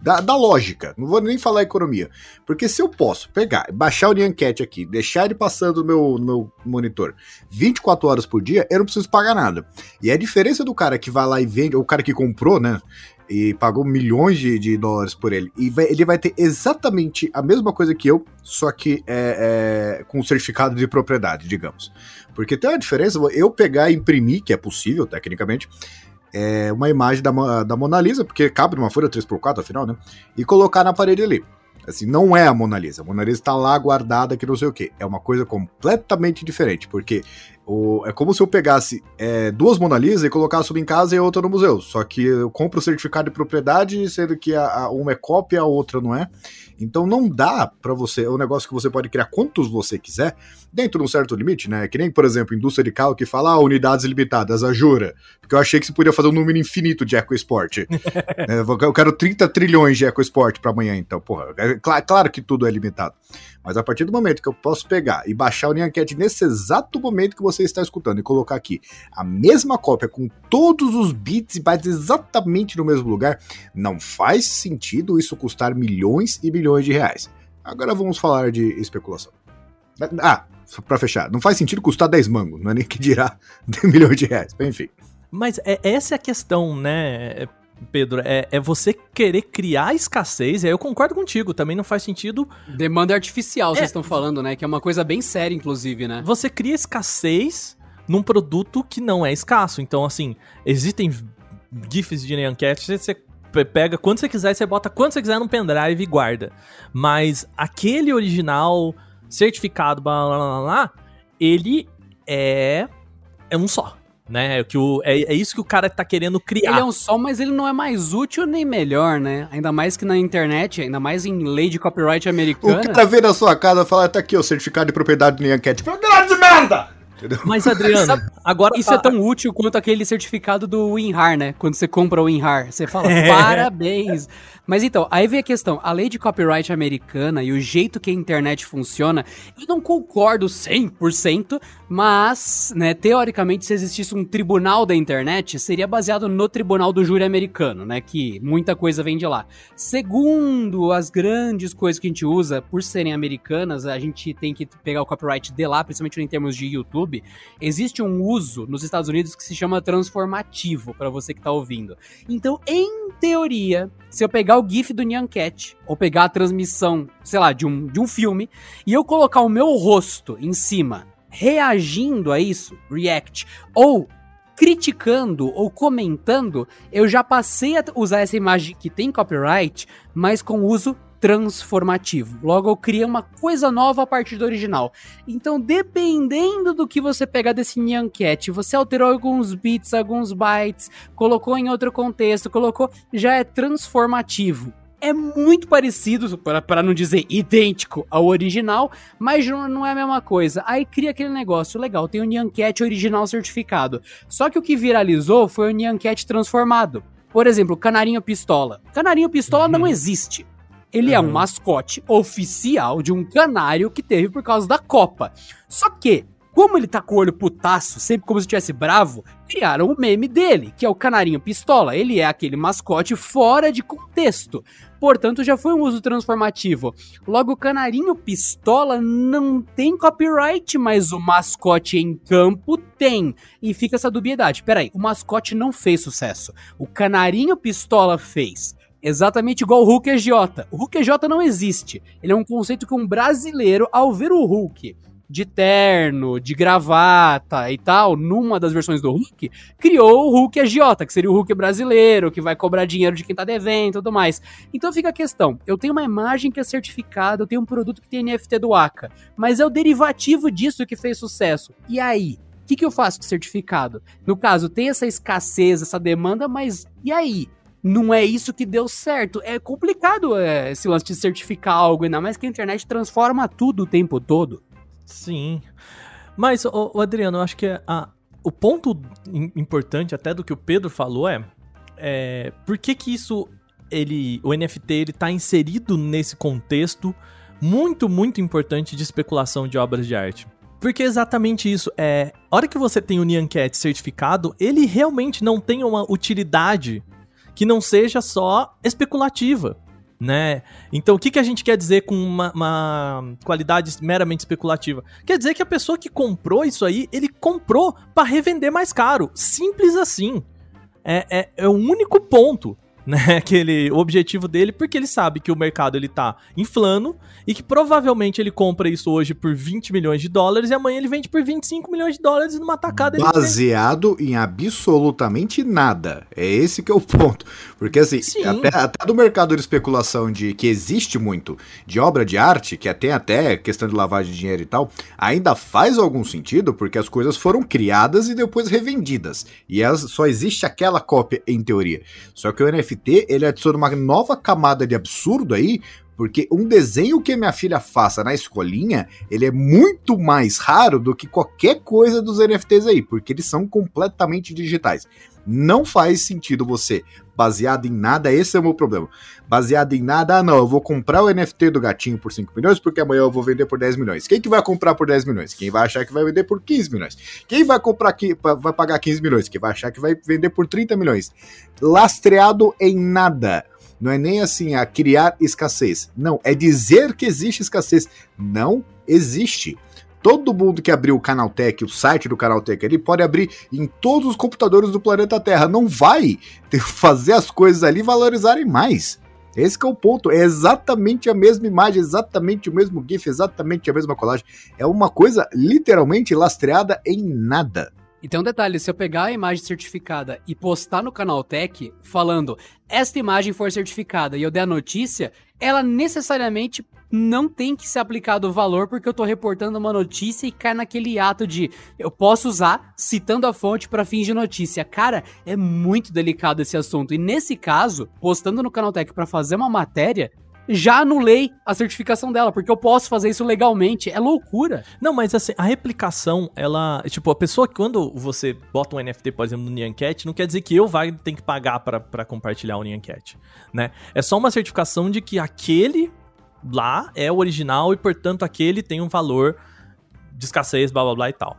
da, da, lógica, não vou nem falar economia. Porque se eu posso pegar, baixar o Nyancat aqui, deixar ele passando no meu, no meu monitor 24 horas por dia, eu não preciso pagar nada. E a diferença do cara que vai lá e vende, ou o cara que comprou, né? E pagou milhões de, de dólares por ele. E vai, ele vai ter exatamente a mesma coisa que eu, só que é, é, com certificado de propriedade, digamos. Porque tem uma diferença, eu pegar e imprimir, que é possível, tecnicamente, é, uma imagem da, da Mona Lisa, porque cabe numa folha 3x4, afinal, né? E colocar na parede ali. Assim, não é a Mona Lisa. A Mona Lisa tá lá guardada que não sei o que. É uma coisa completamente diferente, porque o, é como se eu pegasse é, duas Mona Lisa e colocasse uma em casa e outra no museu. Só que eu compro o certificado de propriedade, sendo que a, a uma é cópia, a outra não é. Então não dá para você, é um negócio que você pode criar quantos você quiser, dentro de um certo limite, né? Que nem, por exemplo, indústria de carro que fala ah, unidades limitadas, a jura. Porque eu achei que você podia fazer um número infinito de EcoSport. é, eu quero 30 trilhões de EcoSport para amanhã, então, porra. É, claro que tudo é limitado. Mas a partir do momento que eu posso pegar e baixar o Nyancat nesse exato momento que você está escutando e colocar aqui a mesma cópia com todos os bits e bytes exatamente no mesmo lugar, não faz sentido isso custar milhões e milhões de reais. Agora vamos falar de especulação. Ah, para fechar, não faz sentido custar 10 mangos, não é nem que dirá 10 milhões de reais, enfim. Mas é, essa é a questão, né? Pedro, é, é você querer criar escassez, e aí eu concordo contigo, também não faz sentido. Demanda artificial, é, vocês estão falando, né? Que é uma coisa bem séria, inclusive, né? Você cria escassez num produto que não é escasso. Então, assim, existem GIFs de Nyancat, você pega quando você quiser, você bota quando você quiser no pendrive e guarda. Mas aquele original, certificado, blá blá blá, blá ele é. É um só né? Que o, é, é isso que o cara tá querendo criar. Ele é um só, mas ele não é mais útil nem melhor, né? Ainda mais que na internet, ainda mais em lei de copyright americana. O cara vê na sua casa e fala, tá aqui o certificado de propriedade do Nyancat. Grande merda! Entendeu? Mas, Adriano, agora. Isso é tão útil quanto aquele certificado do WinRAR, né? Quando você compra o WinRAR. Você fala, é. parabéns. Mas então, aí vem a questão. A lei de copyright americana e o jeito que a internet funciona, eu não concordo 100%, mas, né, teoricamente, se existisse um tribunal da internet, seria baseado no tribunal do júri americano, né? Que muita coisa vem de lá. Segundo as grandes coisas que a gente usa, por serem americanas, a gente tem que pegar o copyright de lá, principalmente em termos de YouTube. Existe um uso nos Estados Unidos que se chama transformativo, para você que tá ouvindo. Então, em teoria, se eu pegar o GIF do Nyan Cat, ou pegar a transmissão, sei lá, de um, de um filme, e eu colocar o meu rosto em cima, reagindo a isso, react, ou criticando ou comentando, eu já passei a usar essa imagem que tem copyright, mas com uso transformativo. Logo, eu criei uma coisa nova a partir do original. Então, dependendo do que você pegar desse Nyan Cat, você alterou alguns bits, alguns bytes, colocou em outro contexto, colocou, já é transformativo é muito parecido, para não dizer idêntico ao original, mas não é a mesma coisa. Aí cria aquele negócio legal, tem o Nyan Cat original certificado. Só que o que viralizou foi o Nyan Cat transformado. Por exemplo, Canarinho Pistola. Canarinho Pistola uhum. não existe. Ele uhum. é um mascote oficial de um canário que teve por causa da Copa. Só que, como ele tá com o olho putaço, sempre como se estivesse bravo, criaram o meme dele, que é o canarinho pistola. Ele é aquele mascote fora de contexto. Portanto, já foi um uso transformativo. Logo, o canarinho pistola não tem copyright, mas o mascote em campo tem. E fica essa dubiedade. Peraí, o mascote não fez sucesso. O canarinho pistola fez. Exatamente igual o Hulk EJ. O Hulk EJ não existe. Ele é um conceito que um brasileiro, ao ver o Hulk de terno, de gravata e tal, numa das versões do Hulk, criou o Hulk EJ, que seria o Hulk brasileiro, que vai cobrar dinheiro de quem tá devendo e tudo mais. Então fica a questão, eu tenho uma imagem que é certificada, eu tenho um produto que tem NFT do Aka, mas é o derivativo disso que fez sucesso. E aí? O que, que eu faço com certificado? No caso, tem essa escassez, essa demanda, mas e aí? Não é isso que deu certo. É complicado é, esse lance de certificar algo, ainda mais que a internet transforma tudo o tempo todo. Sim. Mas, o, Adriano, eu acho que a, o ponto importante até do que o Pedro falou é, é por que que isso, ele, o NFT, ele tá inserido nesse contexto muito, muito importante de especulação de obras de arte. Porque é exatamente isso. É, a hora que você tem o Nyan Cat certificado, ele realmente não tem uma utilidade que não seja só especulativa. Né? Então, o que, que a gente quer dizer com uma, uma, qualidade meramente especulativa? Quer dizer que a pessoa que comprou isso aí, ele comprou para revender mais caro. Simples assim. É, é, é o único ponto. Né? Que ele, o objetivo dele, porque ele sabe que o mercado ele tá inflando e que provavelmente ele compra isso hoje por 20 milhões de dólares e amanhã ele vende por 25 milhões de dólares numa tacada. Baseado em absolutamente nada. É esse que é o ponto. Porque assim, até, até, do mercado de especulação de que existe muito de obra de arte, que tem até questão de lavagem de dinheiro e tal, ainda faz algum sentido porque as coisas foram criadas e depois revendidas. E elas, só existe aquela cópia em teoria. Só que o NFT, ele adiciona uma nova camada de absurdo aí, porque um desenho que minha filha faça na escolinha, ele é muito mais raro do que qualquer coisa dos NFTs aí, porque eles são completamente digitais. Não faz sentido você, baseado em nada, esse é o meu problema. Baseado em nada, ah não, eu vou comprar o NFT do gatinho por 5 milhões, porque amanhã eu vou vender por 10 milhões. Quem que vai comprar por 10 milhões? Quem vai achar que vai vender por 15 milhões? Quem vai comprar aqui, vai pagar 15 milhões? Quem vai achar que vai vender por 30 milhões? Lastreado em nada não é nem assim a criar escassez. Não, é dizer que existe escassez. Não existe. Todo mundo que abriu o Canaltech, o site do Canaltech, ele pode abrir em todos os computadores do planeta Terra. Não vai fazer as coisas ali valorizarem mais. Esse é o ponto. É exatamente a mesma imagem, exatamente o mesmo GIF, exatamente a mesma colagem. É uma coisa literalmente lastreada em nada. E tem um detalhe, se eu pegar a imagem certificada e postar no canal Tech falando esta imagem foi certificada e eu der a notícia, ela necessariamente não tem que ser aplicado o valor porque eu tô reportando uma notícia e cai naquele ato de eu posso usar citando a fonte para fins de notícia. Cara, é muito delicado esse assunto. E nesse caso, postando no Canaltech para fazer uma matéria, já anulei a certificação dela, porque eu posso fazer isso legalmente. É loucura. Não, mas assim, a replicação, ela. Tipo, a pessoa, quando você bota um NFT, por exemplo, no Nyancat, não quer dizer que eu vai ter que pagar para compartilhar o Nyancat, né? É só uma certificação de que aquele lá é o original e, portanto, aquele tem um valor de escassez, blá blá blá e tal.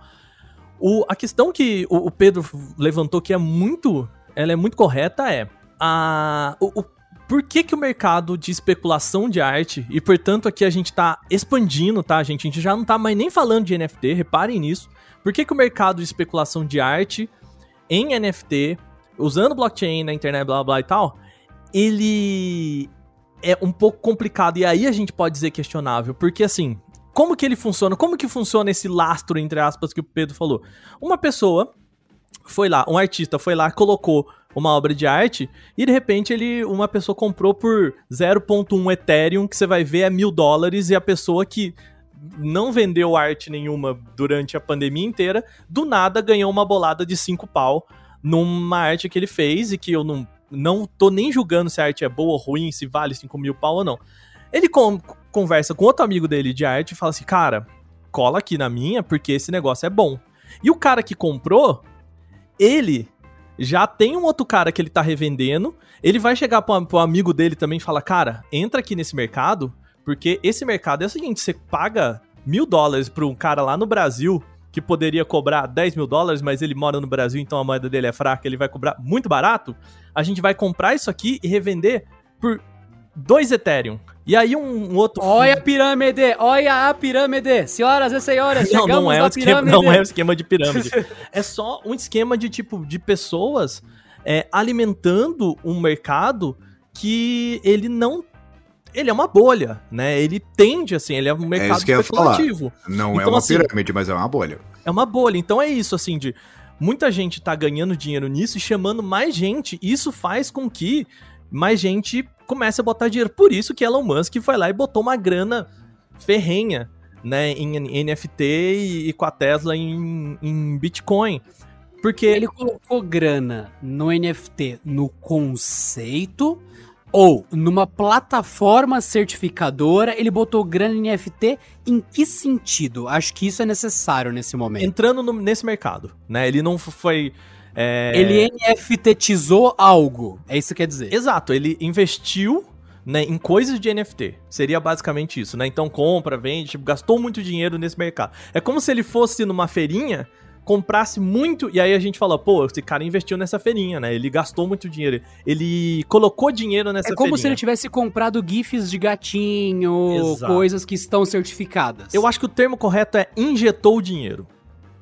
O, a questão que o, o Pedro levantou que é muito. Ela é muito correta é. A, o, o por que, que o mercado de especulação de arte, e portanto aqui a gente tá expandindo, tá, gente? A gente já não tá mais nem falando de NFT, reparem nisso. Por que, que o mercado de especulação de arte em NFT, usando blockchain na internet, blá blá e tal, ele é um pouco complicado. E aí a gente pode dizer questionável, porque assim, como que ele funciona? Como que funciona esse lastro, entre aspas, que o Pedro falou? Uma pessoa foi lá, um artista foi lá, colocou uma obra de arte e de repente ele uma pessoa comprou por 0.1 Ethereum, que você vai ver é mil dólares, e a pessoa que não vendeu arte nenhuma durante a pandemia inteira, do nada ganhou uma bolada de 5 pau numa arte que ele fez e que eu não, não tô nem julgando se a arte é boa ou ruim, se vale 5 mil pau ou não. Ele com, conversa com outro amigo dele de arte e fala assim: Cara, cola aqui na minha porque esse negócio é bom. E o cara que comprou, ele já tem um outro cara que ele tá revendendo. Ele vai chegar pro, pro amigo dele também e fala: Cara, entra aqui nesse mercado, porque esse mercado é o seguinte: você paga mil dólares pra um cara lá no Brasil que poderia cobrar 10 mil dólares, mas ele mora no Brasil, então a moeda dele é fraca, ele vai cobrar muito barato. A gente vai comprar isso aqui e revender por 2 Ethereum. E aí um, um, outro. Olha a pirâmide! Olha a pirâmide! Senhoras e senhores, não, não é um esquema, Não é um esquema de pirâmide. é só um esquema de tipo de pessoas é, alimentando um mercado que ele não ele é uma bolha, né? Ele tende, assim, ele é um é mercado é especulativo. Não então, é uma assim, pirâmide, mas é uma bolha. É uma bolha. Então é isso, assim, de muita gente tá ganhando dinheiro nisso e chamando mais gente. Isso faz com que mais gente começa a botar dinheiro. Por isso que Elon Musk foi lá e botou uma grana ferrenha né, em NFT e, e com a Tesla em, em Bitcoin. Porque ele colocou grana no NFT no conceito ou numa plataforma certificadora, ele botou grana em NFT em que sentido? Acho que isso é necessário nesse momento. Entrando no, nesse mercado, né? Ele não foi é... Ele NFTizou algo, é isso que quer dizer. Exato, ele investiu né, em coisas de NFT. Seria basicamente isso, né? Então compra, vende, tipo, gastou muito dinheiro nesse mercado. É como se ele fosse numa feirinha, comprasse muito, e aí a gente fala, pô, esse cara investiu nessa feirinha, né? Ele gastou muito dinheiro. Ele colocou dinheiro nessa feirinha. É como feirinha. se ele tivesse comprado GIFs de gatinho, Exato. coisas que estão certificadas. Eu acho que o termo correto é injetou o dinheiro,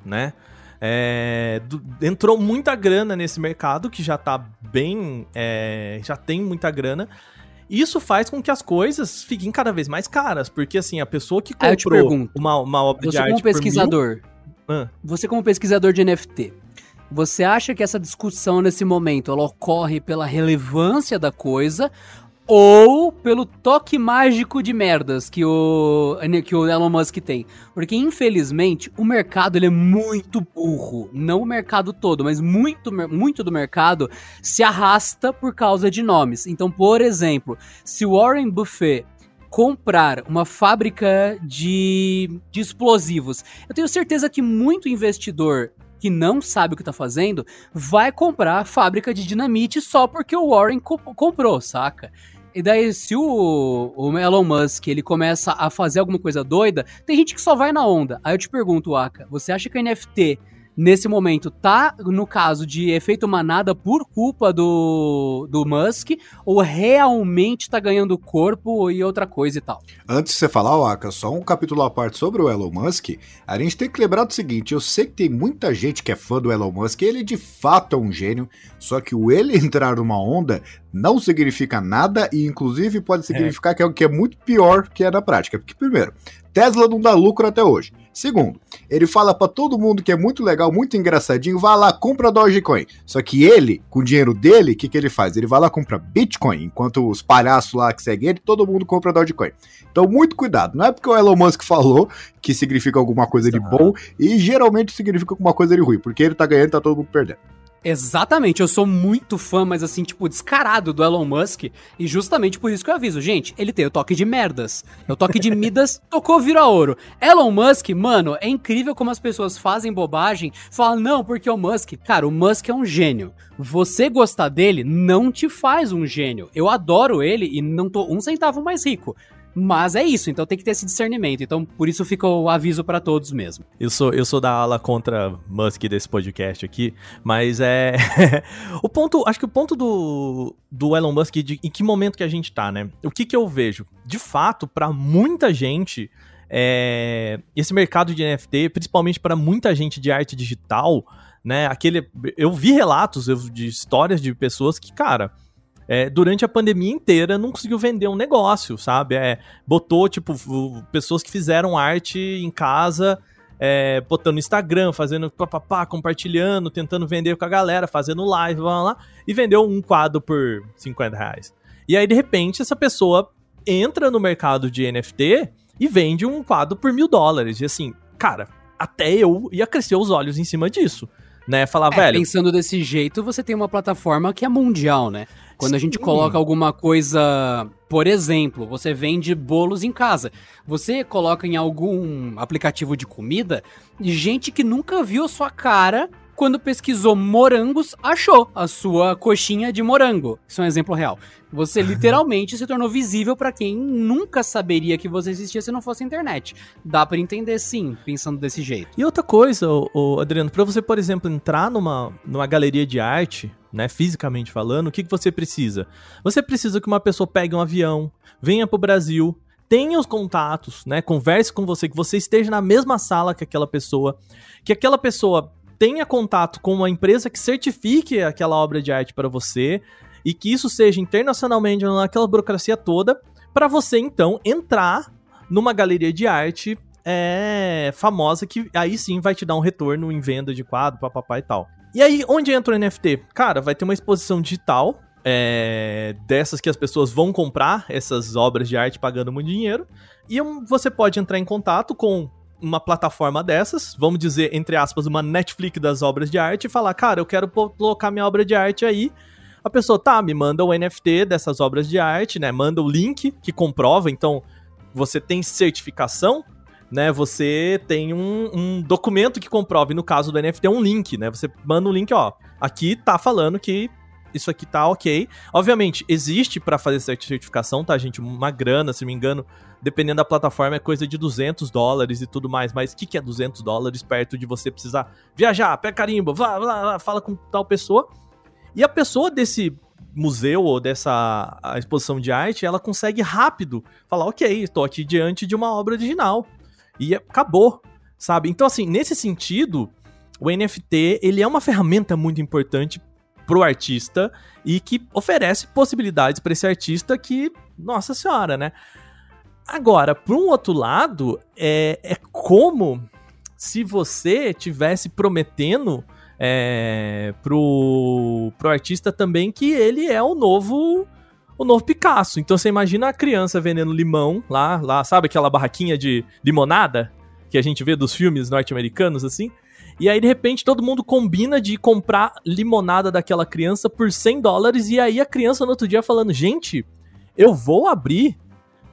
né? É, do, entrou muita grana nesse mercado, que já tá bem. É, já tem muita grana. Isso faz com que as coisas fiquem cada vez mais caras, porque assim, a pessoa que comprou uma, uma obra de arte. Como pesquisador, mil... Você, como pesquisador de NFT, você acha que essa discussão nesse momento ela ocorre pela relevância da coisa ou pelo toque mágico de merdas que o, que o Elon Musk tem. Porque, infelizmente, o mercado ele é muito burro. Não o mercado todo, mas muito, muito do mercado se arrasta por causa de nomes. Então, por exemplo, se Warren Buffett comprar uma fábrica de, de explosivos, eu tenho certeza que muito investidor que não sabe o que tá fazendo vai comprar a fábrica de dinamite só porque o Warren co comprou, saca? E daí, se o, o Elon Musk ele começa a fazer alguma coisa doida, tem gente que só vai na onda. Aí eu te pergunto, Aka, você acha que a NFT nesse momento tá no caso de efeito manada por culpa do, do Musk ou realmente tá ganhando corpo e outra coisa e tal? Antes de você falar, Waka, só um capítulo à parte sobre o Elon Musk, a gente tem que lembrar do seguinte, eu sei que tem muita gente que é fã do Elon Musk, ele de fato é um gênio, só que o ele entrar numa onda não significa nada e inclusive pode significar é. que é o que é muito pior que é na prática, porque primeiro, Tesla não dá lucro até hoje. Segundo, ele fala para todo mundo que é muito legal, muito engraçadinho, vá lá, compra Dogecoin. Só que ele, com o dinheiro dele, o que, que ele faz? Ele vai lá compra Bitcoin, enquanto os palhaços lá que seguem ele, todo mundo compra Dogecoin. Então, muito cuidado. Não é porque o Elon Musk falou que significa alguma coisa de bom e geralmente significa alguma coisa de ruim, porque ele tá ganhando e tá todo mundo perdendo. Exatamente, eu sou muito fã, mas assim, tipo, descarado do Elon Musk. E justamente por isso que eu aviso, gente, ele tem o toque de merdas. O toque de Midas tocou, vira ouro. Elon Musk, mano, é incrível como as pessoas fazem bobagem, falam, não, porque o Musk. Cara, o Musk é um gênio. Você gostar dele não te faz um gênio. Eu adoro ele e não tô um centavo mais rico. Mas é isso, então tem que ter esse discernimento. Então, por isso fica o aviso para todos mesmo. Eu sou, eu sou da ala contra Musk desse podcast aqui, mas é. o ponto. Acho que o ponto do, do Elon Musk, de, em que momento que a gente tá, né? O que, que eu vejo? De fato, para muita gente. É, esse mercado de NFT, principalmente para muita gente de arte digital, né? Aquele, eu vi relatos de histórias de pessoas que, cara, é, durante a pandemia inteira não conseguiu vender um negócio, sabe? É, botou, tipo, pessoas que fizeram arte em casa, é, botando no Instagram, fazendo papapá, compartilhando, tentando vender com a galera, fazendo live, blá, blá, e vendeu um quadro por 50 reais. E aí, de repente, essa pessoa entra no mercado de NFT e vende um quadro por mil dólares. E assim, cara, até eu ia crescer os olhos em cima disso né? Falar, é, velho. Pensando desse jeito, você tem uma plataforma que é mundial, né? Quando Sim. a gente coloca alguma coisa, por exemplo, você vende bolos em casa. Você coloca em algum aplicativo de comida, gente que nunca viu a sua cara quando pesquisou morangos, achou a sua coxinha de morango. Isso é um exemplo real. Você literalmente se tornou visível para quem nunca saberia que você existia se não fosse a internet. Dá para entender sim, pensando desse jeito. E outra coisa, ô, Adriano, para você, por exemplo, entrar numa, numa galeria de arte, né, fisicamente falando, o que, que você precisa? Você precisa que uma pessoa pegue um avião, venha pro Brasil, tenha os contatos, né? Converse com você, que você esteja na mesma sala que aquela pessoa, que aquela pessoa tenha contato com uma empresa que certifique aquela obra de arte para você e que isso seja internacionalmente naquela burocracia toda, para você então entrar numa galeria de arte é, famosa que aí sim vai te dar um retorno em venda de quadro, papapá e tal. E aí, onde entra o NFT? Cara, vai ter uma exposição digital é, dessas que as pessoas vão comprar essas obras de arte pagando muito dinheiro. E você pode entrar em contato com uma plataforma dessas, vamos dizer, entre aspas, uma Netflix das obras de arte, e falar, cara, eu quero colocar minha obra de arte aí. A pessoa, tá, me manda o NFT dessas obras de arte, né? Manda o link que comprova, então você tem certificação né, você tem um, um, documento que comprove, no caso do NFT, um link, né? Você manda um link, ó, aqui tá falando que isso aqui tá ok. Obviamente, existe para fazer certificação, tá, gente? Uma grana, se não me engano, dependendo da plataforma, é coisa de 200 dólares e tudo mais. Mas o que, que é 200 dólares perto de você precisar viajar, pé carimbo, vá, vá, vá, fala com tal pessoa. E a pessoa desse museu ou dessa exposição de arte, ela consegue rápido falar, ok, estou aqui diante de uma obra original e acabou, sabe? Então, assim, nesse sentido, o NFT ele é uma ferramenta muito importante pro artista e que oferece possibilidades para esse artista que, nossa senhora, né? Agora, por um outro lado, é, é como se você tivesse prometendo é, pro, pro artista também que ele é o novo o novo Picasso. Então você imagina a criança vendendo limão lá, lá, sabe aquela barraquinha de limonada que a gente vê dos filmes norte-americanos assim? E aí, de repente, todo mundo combina de comprar limonada daquela criança por 100 dólares. E aí, a criança no outro dia falando: Gente, eu vou abrir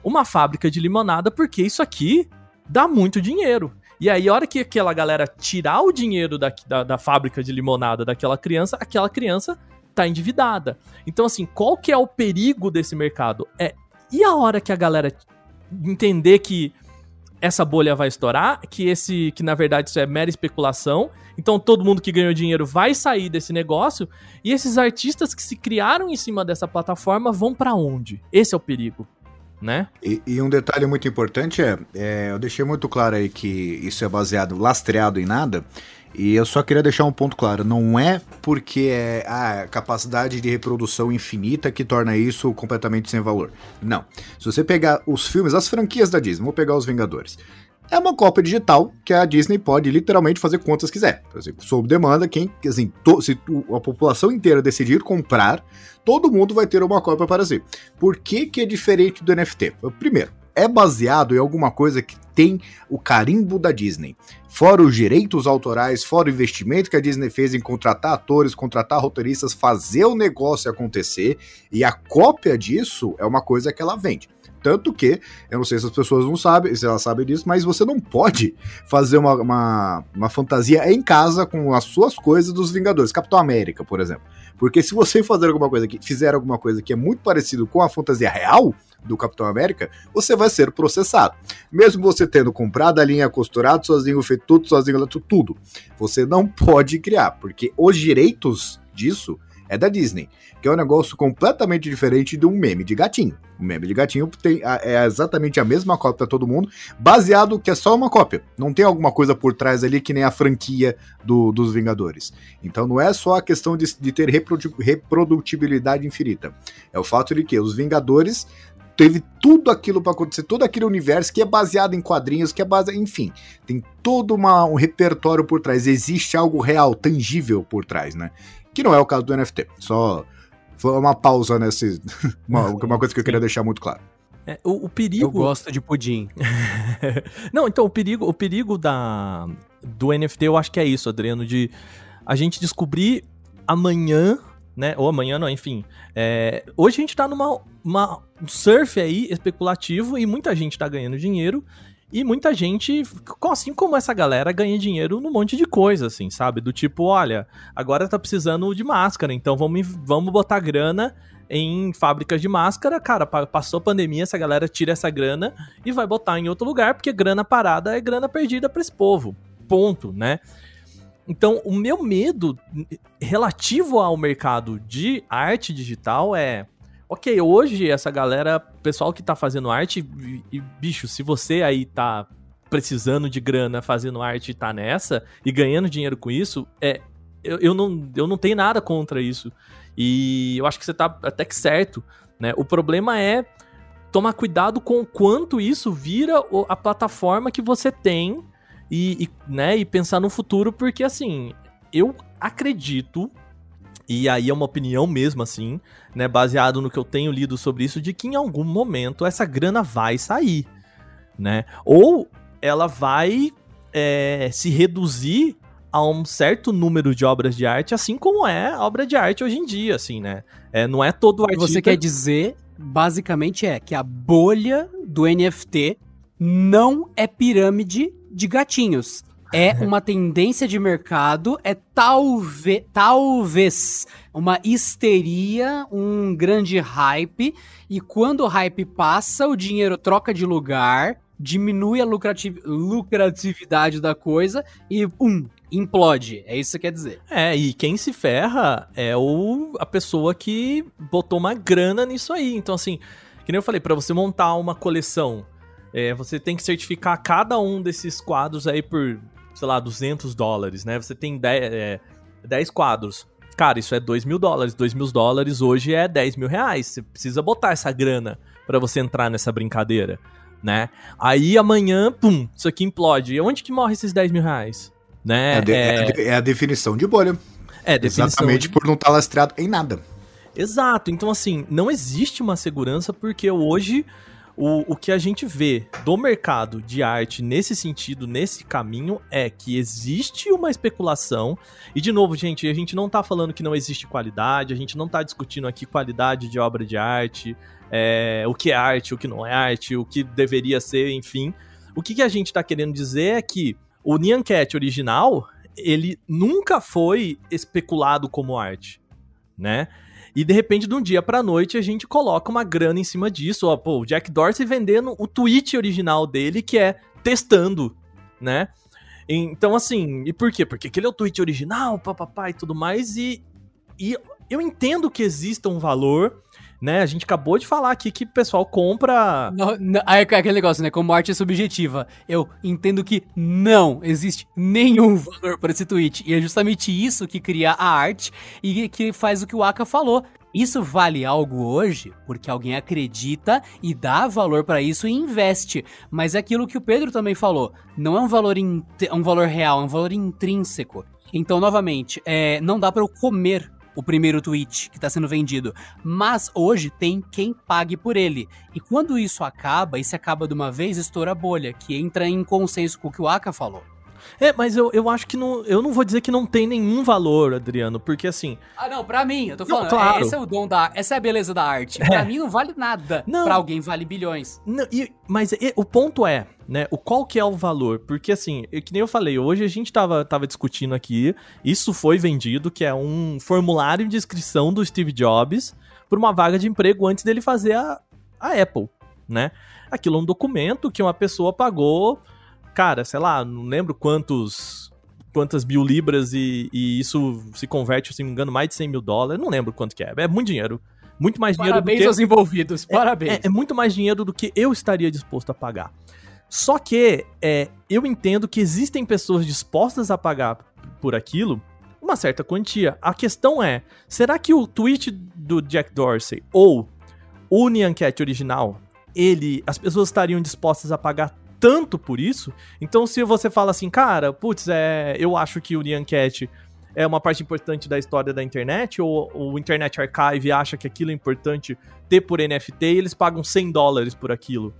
uma fábrica de limonada porque isso aqui dá muito dinheiro. E aí, a hora que aquela galera tirar o dinheiro da, da, da fábrica de limonada daquela criança, aquela criança tá endividada. Então, assim, qual que é o perigo desse mercado? É, e a hora que a galera entender que essa bolha vai estourar, que esse que na verdade isso é mera especulação. Então todo mundo que ganhou dinheiro vai sair desse negócio e esses artistas que se criaram em cima dessa plataforma vão para onde? Esse é o perigo. Né? E, e, um detalhe muito importante é, é, eu deixei muito claro aí que isso é baseado, lastreado em nada, e eu só queria deixar um ponto claro: não é porque é a capacidade de reprodução infinita que torna isso completamente sem valor. Não. Se você pegar os filmes, as franquias da Disney, vou pegar os Vingadores. É uma cópia digital que a Disney pode literalmente fazer quantas quiser. Exemplo, sob demanda, quem, assim, to, se a população inteira decidir comprar, todo mundo vai ter uma cópia para si. Por que, que é diferente do NFT? Primeiro, é baseado em alguma coisa que tem o carimbo da Disney. Fora os direitos autorais, fora o investimento que a Disney fez em contratar atores, contratar roteiristas, fazer o negócio acontecer, e a cópia disso é uma coisa que ela vende. Tanto que, eu não sei se as pessoas não sabem, se elas sabem disso, mas você não pode fazer uma, uma, uma fantasia em casa com as suas coisas dos Vingadores. Capitão América, por exemplo. Porque se você fazer alguma coisa que fizer alguma coisa que é muito parecido com a fantasia real do Capitão América, você vai ser processado. Mesmo você tendo comprado a linha costurado sozinho, feito tudo sozinho, tudo, você não pode criar, porque os direitos disso é da Disney, que é um negócio completamente diferente de um meme de gatinho. O meme de gatinho tem, é exatamente a mesma cópia para todo mundo, baseado que é só uma cópia. Não tem alguma coisa por trás ali que nem a franquia do, dos Vingadores. Então não é só a questão de, de ter reprodutibilidade infinita. É o fato de que os Vingadores teve tudo aquilo para acontecer, todo aquele universo que é baseado em quadrinhos, que é baseado, enfim, tem todo uma, um repertório por trás, existe algo real, tangível por trás, né? que não é o caso do NFT. Só foi uma pausa nesse. uma, uma coisa que eu queria deixar muito claro. É, o, o, perigo. Eu gosto de pudim. não, então, o perigo, o perigo da, do NFT, eu acho que é isso, Adriano, de a gente descobrir amanhã, né? Ou amanhã, não, enfim. É, hoje a gente tá numa uma, um surf aí especulativo e muita gente tá ganhando dinheiro. E muita gente, assim como essa galera, ganha dinheiro num monte de coisa, assim, sabe? Do tipo, olha, agora tá precisando de máscara, então vamos, vamos botar grana em fábricas de máscara. Cara, passou a pandemia, essa galera tira essa grana e vai botar em outro lugar, porque grana parada é grana perdida para esse povo. Ponto, né? Então, o meu medo relativo ao mercado de arte digital é ok, hoje essa galera, pessoal que tá fazendo arte, e, e, bicho, se você aí tá precisando de grana fazendo arte e tá nessa e ganhando dinheiro com isso, é eu, eu, não, eu não tenho nada contra isso. E eu acho que você tá até que certo, né? O problema é tomar cuidado com o quanto isso vira a plataforma que você tem e, e, né, e pensar no futuro, porque assim, eu acredito e aí é uma opinião mesmo, assim, né? Baseado no que eu tenho lido sobre isso, de que em algum momento essa grana vai sair, né? Ou ela vai é, se reduzir a um certo número de obras de arte, assim como é obra de arte hoje em dia, assim, né? É, não é todo artista... Você quer dizer, basicamente, é que a bolha do NFT não é pirâmide de gatinhos é uma tendência de mercado, é talvez, talvez uma histeria, um grande hype, e quando o hype passa, o dinheiro troca de lugar, diminui a lucrativ lucratividade da coisa e, um, implode. É isso que você quer dizer. É, e quem se ferra é o, a pessoa que botou uma grana nisso aí. Então, assim, que nem eu falei, para você montar uma coleção, é, você tem que certificar cada um desses quadros aí por sei lá, 200 dólares, né? Você tem 10, é, 10 quadros. Cara, isso é 2 mil dólares. 2 mil dólares hoje é 10 mil reais. Você precisa botar essa grana para você entrar nessa brincadeira, né? Aí amanhã, pum, isso aqui implode. E onde que morre esses 10 mil reais? Né? É, de, é... é a definição de bolha. É, definição Exatamente de... por não estar tá lastreado em nada. Exato. Então, assim, não existe uma segurança porque hoje o, o que a gente vê do mercado de arte nesse sentido, nesse caminho, é que existe uma especulação. E, de novo, gente, a gente não tá falando que não existe qualidade, a gente não tá discutindo aqui qualidade de obra de arte, é, o que é arte, o que não é arte, o que deveria ser, enfim. O que, que a gente tá querendo dizer é que o Nyan Cat original, ele nunca foi especulado como arte, né? E de repente, de um dia pra noite, a gente coloca uma grana em cima disso. Ó, pô, o Jack Dorsey vendendo o tweet original dele, que é testando, né? Então, assim, e por quê? Porque aquele é o tweet original, papapá e tudo mais, e, e eu entendo que exista um valor né? A gente acabou de falar aqui que o pessoal compra. É aquele negócio, né? Como arte é subjetiva. Eu entendo que não existe nenhum valor para esse tweet. E é justamente isso que cria a arte e que faz o que o Aka falou. Isso vale algo hoje porque alguém acredita e dá valor para isso e investe. Mas é aquilo que o Pedro também falou. Não é um valor, in, um valor real, é um valor intrínseco. Então, novamente, é, não dá para eu comer o primeiro tweet que está sendo vendido. Mas hoje tem quem pague por ele. E quando isso acaba, e se acaba de uma vez, estoura a bolha, que entra em consenso com o que o Aka falou. É, mas eu, eu acho que não. Eu não vou dizer que não tem nenhum valor, Adriano, porque assim. Ah, não, pra mim, eu tô falando. Não, claro. esse é o dom da. Essa é a beleza da arte. É. Pra mim não vale nada. Não. Pra alguém vale bilhões. Não, e, mas e, o ponto é, né? O qual que é o valor? Porque assim, que nem eu falei, hoje a gente tava, tava discutindo aqui, isso foi vendido, que é um formulário de inscrição do Steve Jobs por uma vaga de emprego antes dele fazer a, a Apple, né? Aquilo é um documento que uma pessoa pagou cara, sei lá, não lembro quantos quantas mil libras e, e, isso se converte, se não me engano, mais de 100 mil dólares. Não lembro quanto que é. É muito dinheiro. Muito mais dinheiro Parabéns do que... aos envolvidos, é, parabéns. É, é, muito mais dinheiro do que eu estaria disposto a pagar. Só que é, eu entendo que existem pessoas dispostas a pagar por aquilo uma certa quantia. A questão é, será que o tweet do Jack Dorsey ou o Nyan Cat original, ele, as pessoas estariam dispostas a pagar tanto por isso. Então, se você fala assim, cara, putz, é, eu acho que o Nyan Cat é uma parte importante da história da internet, ou o Internet Archive acha que aquilo é importante ter por NFT e eles pagam 100 dólares por aquilo,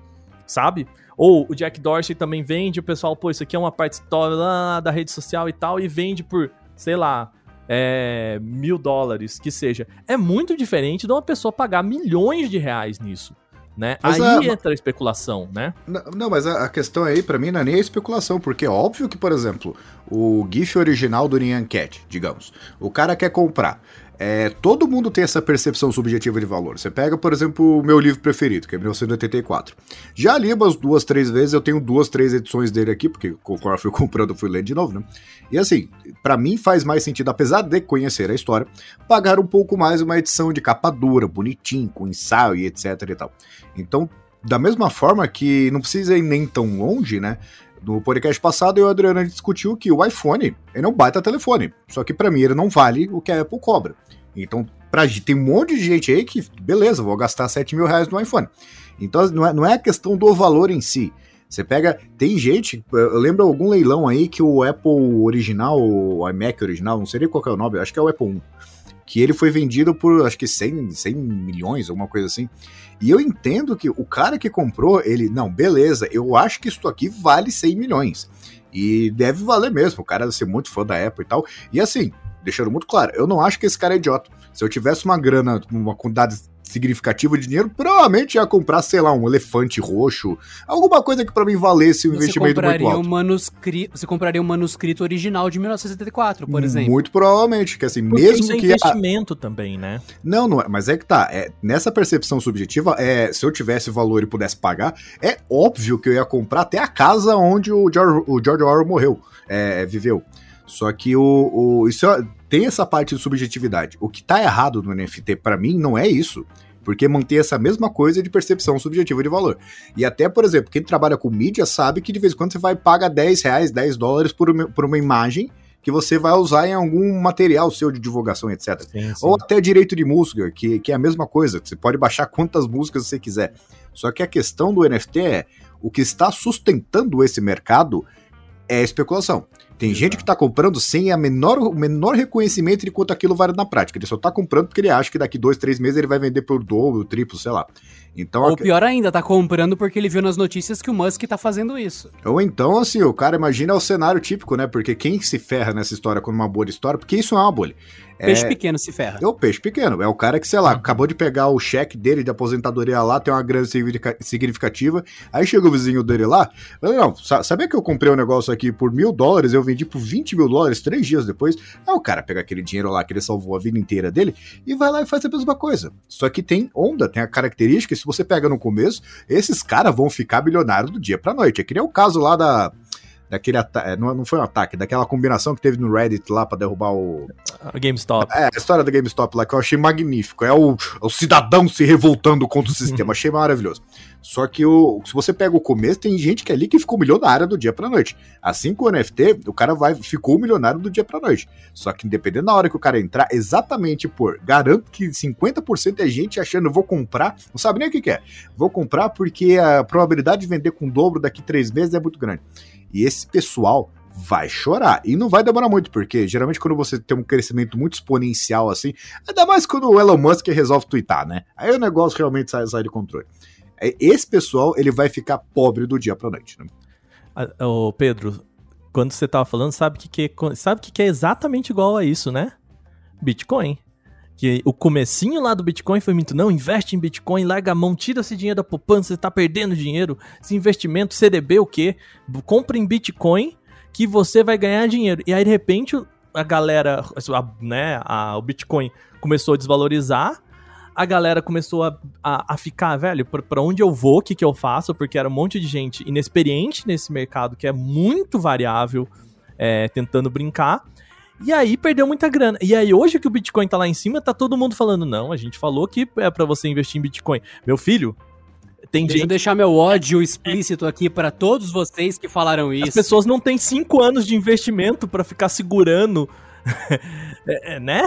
sabe? Ou o Jack Dorsey também vende, o pessoal, pô, isso aqui é uma parte lá da rede social e tal, e vende por, sei lá, é, mil dólares, que seja. É muito diferente de uma pessoa pagar milhões de reais nisso né? Mas aí a... entra a especulação, né? Não, não mas a, a, questão aí, para mim, não é nem a especulação, porque é óbvio que, por exemplo, o GIF original do Nyan Cat, digamos, o cara quer comprar. É, todo mundo tem essa percepção subjetiva de valor. Você pega, por exemplo, o meu livro preferido, que é 1984. Já li umas duas, três vezes, eu tenho duas, três edições dele aqui, porque conforme eu fui comprando, eu fui lendo de novo, né? E assim, para mim faz mais sentido, apesar de conhecer a história, pagar um pouco mais uma edição de capa dura, bonitinho, com ensaio e etc e tal. Então, da mesma forma que não precisa ir nem tão longe, né? No podcast passado, eu e o Adriano discutiu que o iPhone ele é um baita telefone. Só que para mim ele não vale o que a Apple cobra. Então, pra, tem um monte de gente aí que, beleza, vou gastar 7 mil reais no iPhone. Então, não é, não é a questão do valor em si. Você pega. Tem gente. Eu lembro algum leilão aí que o Apple original, o iMac original, não sei qual é o nome, acho que é o Apple 1. Que ele foi vendido por acho que 100, 100 milhões, alguma coisa assim. E eu entendo que o cara que comprou, ele, não, beleza, eu acho que isso aqui vale 100 milhões. E deve valer mesmo, o cara deve ser muito fã da Apple e tal. E assim, deixando muito claro, eu não acho que esse cara é idiota. Se eu tivesse uma grana, uma quantidade significativa de dinheiro, provavelmente ia comprar, sei lá, um elefante roxo, alguma coisa que para mim valesse um você investimento muito alto. Um manuscrito, você compraria um manuscrito original de 1974, por exemplo. Muito provavelmente, que assim, Porque mesmo isso é que investimento a... também, né? Não, não é, mas é que tá, é, nessa percepção subjetiva, é, se eu tivesse valor e pudesse pagar, é óbvio que eu ia comprar até a casa onde o George, o George Orwell morreu, é, viveu. Só que o, o isso é, tem essa parte de subjetividade. O que tá errado no NFT para mim não é isso. porque mantém essa mesma coisa de percepção subjetiva de valor. E até, por exemplo, quem trabalha com mídia sabe que de vez em quando você vai pagar 10 reais, 10 dólares por uma, por uma imagem que você vai usar em algum material seu de divulgação, etc. Sim, sim. Ou até direito de música, que, que é a mesma coisa, você pode baixar quantas músicas você quiser. Só que a questão do NFT é o que está sustentando esse mercado é especulação. Tem Exato. gente que está comprando sem a menor, o menor reconhecimento de quanto aquilo vale na prática. Ele só está comprando porque ele acha que daqui dois, três meses ele vai vender por dobro, triplo, sei lá. Então, Ou pior ainda, tá comprando porque ele viu nas notícias que o Musk tá fazendo isso. Ou então, assim, o cara imagina o cenário típico, né? Porque quem se ferra nessa história com uma bolha história, porque isso é uma bolha. Peixe é... pequeno se ferra. É o peixe pequeno. É o cara que, sei lá, uhum. acabou de pegar o cheque dele de aposentadoria lá, tem uma grana significativa. Aí chega o vizinho dele lá. Não, sabia que eu comprei um negócio aqui por mil dólares, eu vendi por 20 mil dólares três dias depois. Aí o cara pega aquele dinheiro lá que ele salvou a vida inteira dele e vai lá e faz a mesma coisa. Só que tem onda, tem a característica, se você pega no começo, esses caras vão ficar bilionários do dia pra noite. É que nem o caso lá da daquele ataque. É, não, não foi um ataque, daquela combinação que teve no Reddit lá para derrubar o. A GameStop. É, a história da GameStop lá que eu achei magnífico. É o, o cidadão se revoltando contra o sistema. achei maravilhoso. Só que o, se você pega o começo, tem gente que é ali que ficou milionária do dia pra noite. Assim com o NFT, o cara vai, ficou milionário do dia pra noite. Só que independente da hora que o cara entrar, exatamente por. Garanto que 50% é gente achando, vou comprar, não sabe nem o que, que é. Vou comprar porque a probabilidade de vender com dobro daqui três meses é muito grande. E esse pessoal vai chorar. E não vai demorar muito, porque geralmente quando você tem um crescimento muito exponencial assim, ainda mais quando o Elon Musk resolve twittar, né? Aí o negócio realmente sai, sai de controle. É, esse pessoal, ele vai ficar pobre do dia pra noite, né? Ô, Pedro, quando você tava falando, sabe que, que, sabe que, que é exatamente igual a isso, né? Bitcoin. Que o comecinho lá do Bitcoin foi muito, não, investe em Bitcoin, larga a mão, tira esse dinheiro da poupança, você tá perdendo dinheiro. Esse investimento, CDB, o quê? Compra em Bitcoin que você vai ganhar dinheiro. E aí, de repente, a galera, né, a, o Bitcoin começou a desvalorizar, a galera começou a, a, a ficar, velho, pra, pra, onde eu vou, o que, que eu faço? Porque era um monte de gente inexperiente nesse mercado que é muito variável, é, tentando brincar. E aí perdeu muita grana. E aí hoje que o Bitcoin tá lá em cima, tá todo mundo falando: "Não, a gente falou que é para você investir em Bitcoin". Meu filho, tem Deixa gente... eu deixar meu ódio explícito aqui para todos vocês que falaram isso. As pessoas não têm cinco anos de investimento para ficar segurando, é, né?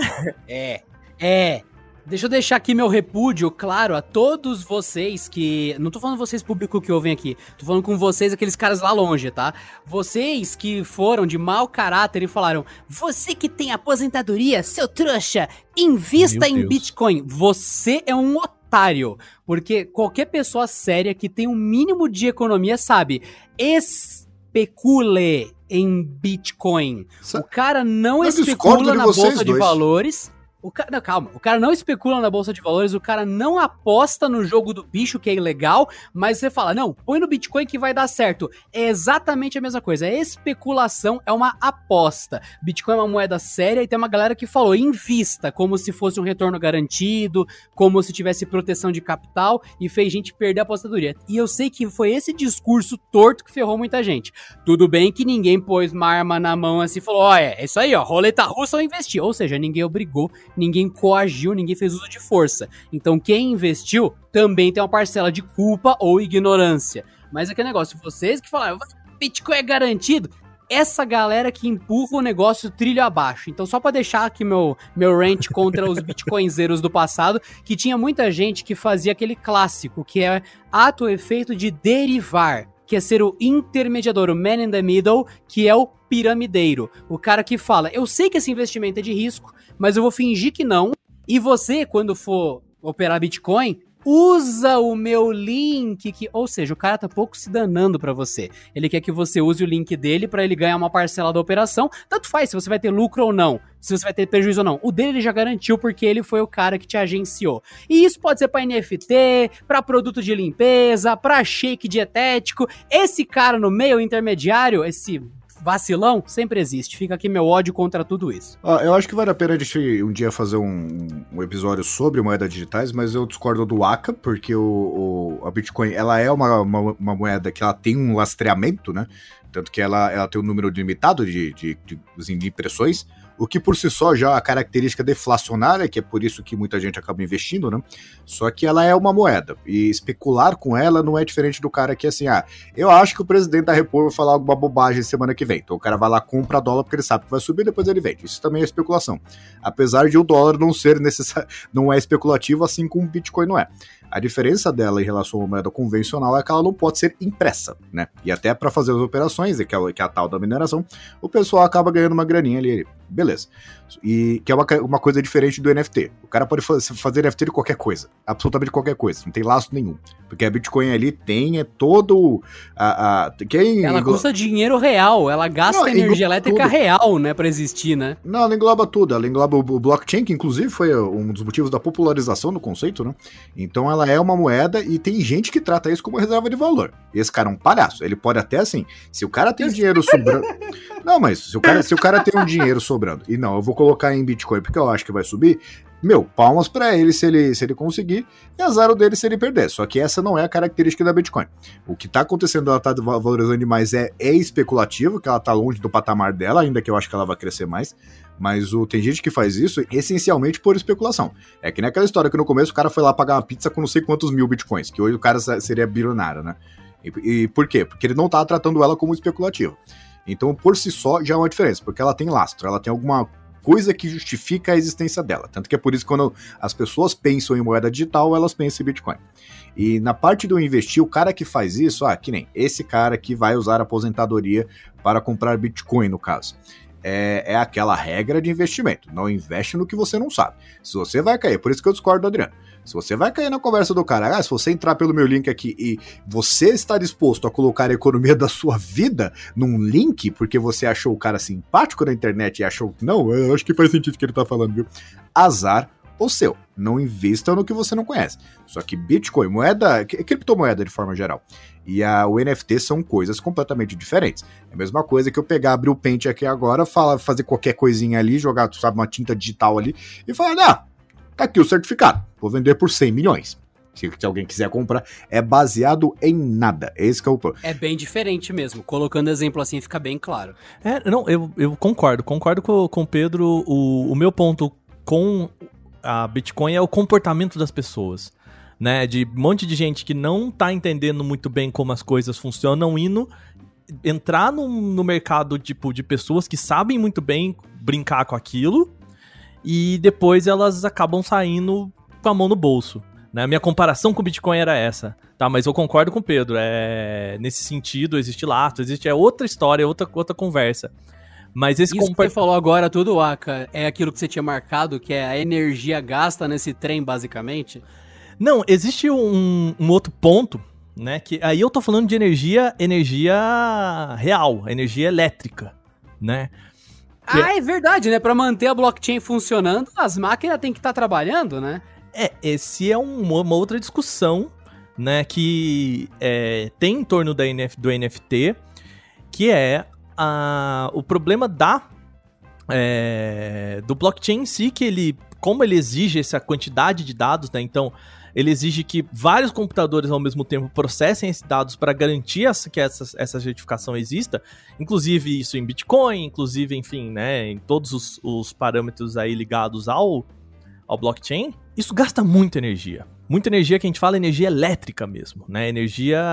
É, é. Deixa eu deixar aqui meu repúdio claro a todos vocês que. Não tô falando vocês público que ouvem aqui. Tô falando com vocês, aqueles caras lá longe, tá? Vocês que foram de mau caráter e falaram: Você que tem aposentadoria, seu trouxa, invista em Bitcoin. Você é um otário. Porque qualquer pessoa séria que tem um mínimo de economia sabe. Especule em Bitcoin. O cara não Eu especula na bolsa de valores o cara, não, calma, o cara não especula na bolsa de valores, o cara não aposta no jogo do bicho que é ilegal, mas você fala, não, põe no Bitcoin que vai dar certo. É exatamente a mesma coisa. É especulação, é uma aposta. Bitcoin é uma moeda séria e tem uma galera que falou, invista, como se fosse um retorno garantido, como se tivesse proteção de capital e fez gente perder a apostadoria. E eu sei que foi esse discurso torto que ferrou muita gente. Tudo bem que ninguém pôs uma arma na mão assim e falou, é, é isso aí, ó, roleta russa ou investir. Ou seja, ninguém obrigou ninguém coagiu, ninguém fez uso de força. Então quem investiu também tem uma parcela de culpa ou ignorância. Mas aquele negócio, vocês que falaram, Bitcoin é garantido, essa galera que empurra o negócio trilho abaixo. Então, só para deixar aqui meu, meu rant contra os bitcoinzeiros do passado, que tinha muita gente que fazia aquele clássico, que é ato efeito de derivar, que é ser o intermediador, o man in the middle, que é o piramideiro. O cara que fala, eu sei que esse investimento é de risco, mas eu vou fingir que não. E você, quando for operar Bitcoin, usa o meu link que, ou seja, o cara tá pouco se danando para você. Ele quer que você use o link dele para ele ganhar uma parcela da operação. Tanto faz se você vai ter lucro ou não, se você vai ter prejuízo ou não. O dele ele já garantiu porque ele foi o cara que te agenciou. E isso pode ser para NFT, para produto de limpeza, para shake dietético. Esse cara no meio intermediário, esse vacilão sempre existe. Fica aqui meu ódio contra tudo isso. Ah, eu acho que vale a pena a gente um dia fazer um, um episódio sobre moedas digitais, mas eu discordo do ACA, porque o, o a Bitcoin ela é uma, uma, uma, moeda que ela tem um lastreamento, né? Tanto que ela, ela tem um número limitado de, de, de, de impressões. O que por si só já é a característica deflacionária, que é por isso que muita gente acaba investindo, né? Só que ela é uma moeda, e especular com ela não é diferente do cara que assim, ah, eu acho que o presidente da República vai falar alguma bobagem semana que vem, então o cara vai lá, compra dólar porque ele sabe que vai subir, depois ele vende. Isso também é especulação. Apesar de o dólar não ser necessário, não é especulativo, assim como o Bitcoin não é. A diferença dela em relação à moeda convencional é que ela não pode ser impressa, né? E até para fazer as operações, que é, que é a tal da mineração, o pessoal acaba ganhando uma graninha ali. Beleza. E que é uma, uma coisa diferente do NFT. O cara pode fazer NFT de qualquer coisa, absolutamente qualquer coisa, não tem laço nenhum. Porque a Bitcoin ali tem é todo a, a quem ela engloba... custa dinheiro real, ela gasta não, energia elétrica tudo. real, né, para existir, né? Não, ela engloba tudo, ela engloba o blockchain, que inclusive foi um dos motivos da popularização do conceito, né? Então ela é uma moeda e tem gente que trata isso como reserva de valor. Esse cara é um palhaço, ele pode até assim, se o cara tem dinheiro sobrando. Não, mas se o cara, se o cara tem um dinheiro sobrando e não, eu vou colocar em Bitcoin porque eu acho que vai subir, meu, palmas para ele se ele se ele conseguir e azar o dele se ele perder. Só que essa não é a característica da Bitcoin. O que tá acontecendo, ela tá valorizando demais é, é especulativo, que ela tá longe do patamar dela, ainda que eu acho que ela vai crescer mais. Mas o, tem gente que faz isso essencialmente por especulação. É que nem aquela história que no começo o cara foi lá pagar uma pizza com não sei quantos mil bitcoins, que hoje o cara seria bilionário, né? E, e por quê? Porque ele não tá tratando ela como especulativo. Então, por si só, já é uma diferença, porque ela tem lastro, ela tem alguma coisa que justifica a existência dela. Tanto que é por isso que quando as pessoas pensam em moeda digital, elas pensam em Bitcoin. E na parte do investir, o cara que faz isso, ah, que nem esse cara que vai usar a aposentadoria para comprar Bitcoin, no caso. É, é, aquela regra de investimento. Não investe no que você não sabe. Se você vai cair, por isso que eu discordo do Adriano. Se você vai cair na conversa do cara, ah, se você entrar pelo meu link aqui e você está disposto a colocar a economia da sua vida num link porque você achou o cara simpático na internet e achou, não, eu acho que faz sentido o que ele tá falando, viu? Azar o seu. Não invista no que você não conhece. Só que Bitcoin, moeda, criptomoeda de forma geral, e a, o NFT são coisas completamente diferentes. É a mesma coisa que eu pegar, abrir o Paint aqui agora, falar, fazer qualquer coisinha ali, jogar, sabe, uma tinta digital ali e falar, ah, Tá aqui o certificado. Vou vender por 100 milhões. Se, se alguém quiser comprar, é baseado em nada. Esse é o É bem diferente mesmo. Colocando exemplo assim fica bem claro. É, não, eu, eu concordo. Concordo com, com o Pedro. O, o meu ponto com a Bitcoin é o comportamento das pessoas. Né, de um monte de gente que não tá entendendo muito bem como as coisas funcionam, indo entrar no, no mercado tipo de pessoas que sabem muito bem brincar com aquilo e depois elas acabam saindo com a mão no bolso. Né? A minha comparação com o Bitcoin era essa. Tá, mas eu concordo com o Pedro. É, nesse sentido, existe laço, existe é outra história, outra, outra conversa. Mas esse Isso que você falou agora, tudo, Aka, é aquilo que você tinha marcado, que é a energia gasta nesse trem, basicamente? Não, existe um, um outro ponto, né? Que aí eu tô falando de energia, energia real, energia elétrica, né? Ah, é verdade, né? Para manter a blockchain funcionando, as máquinas têm que estar tá trabalhando, né? É, esse é um, uma outra discussão, né, que é, tem em torno da NF, do NFT, que é a, o problema da é, do blockchain em si, que ele, como ele exige essa quantidade de dados, né, então ele exige que vários computadores ao mesmo tempo processem esses dados para garantir essa, que essa, essa certificação exista, inclusive isso em Bitcoin, inclusive, enfim, né, em todos os, os parâmetros aí ligados ao, ao blockchain, isso gasta muita energia. Muita energia que a gente fala energia elétrica mesmo, né? Energia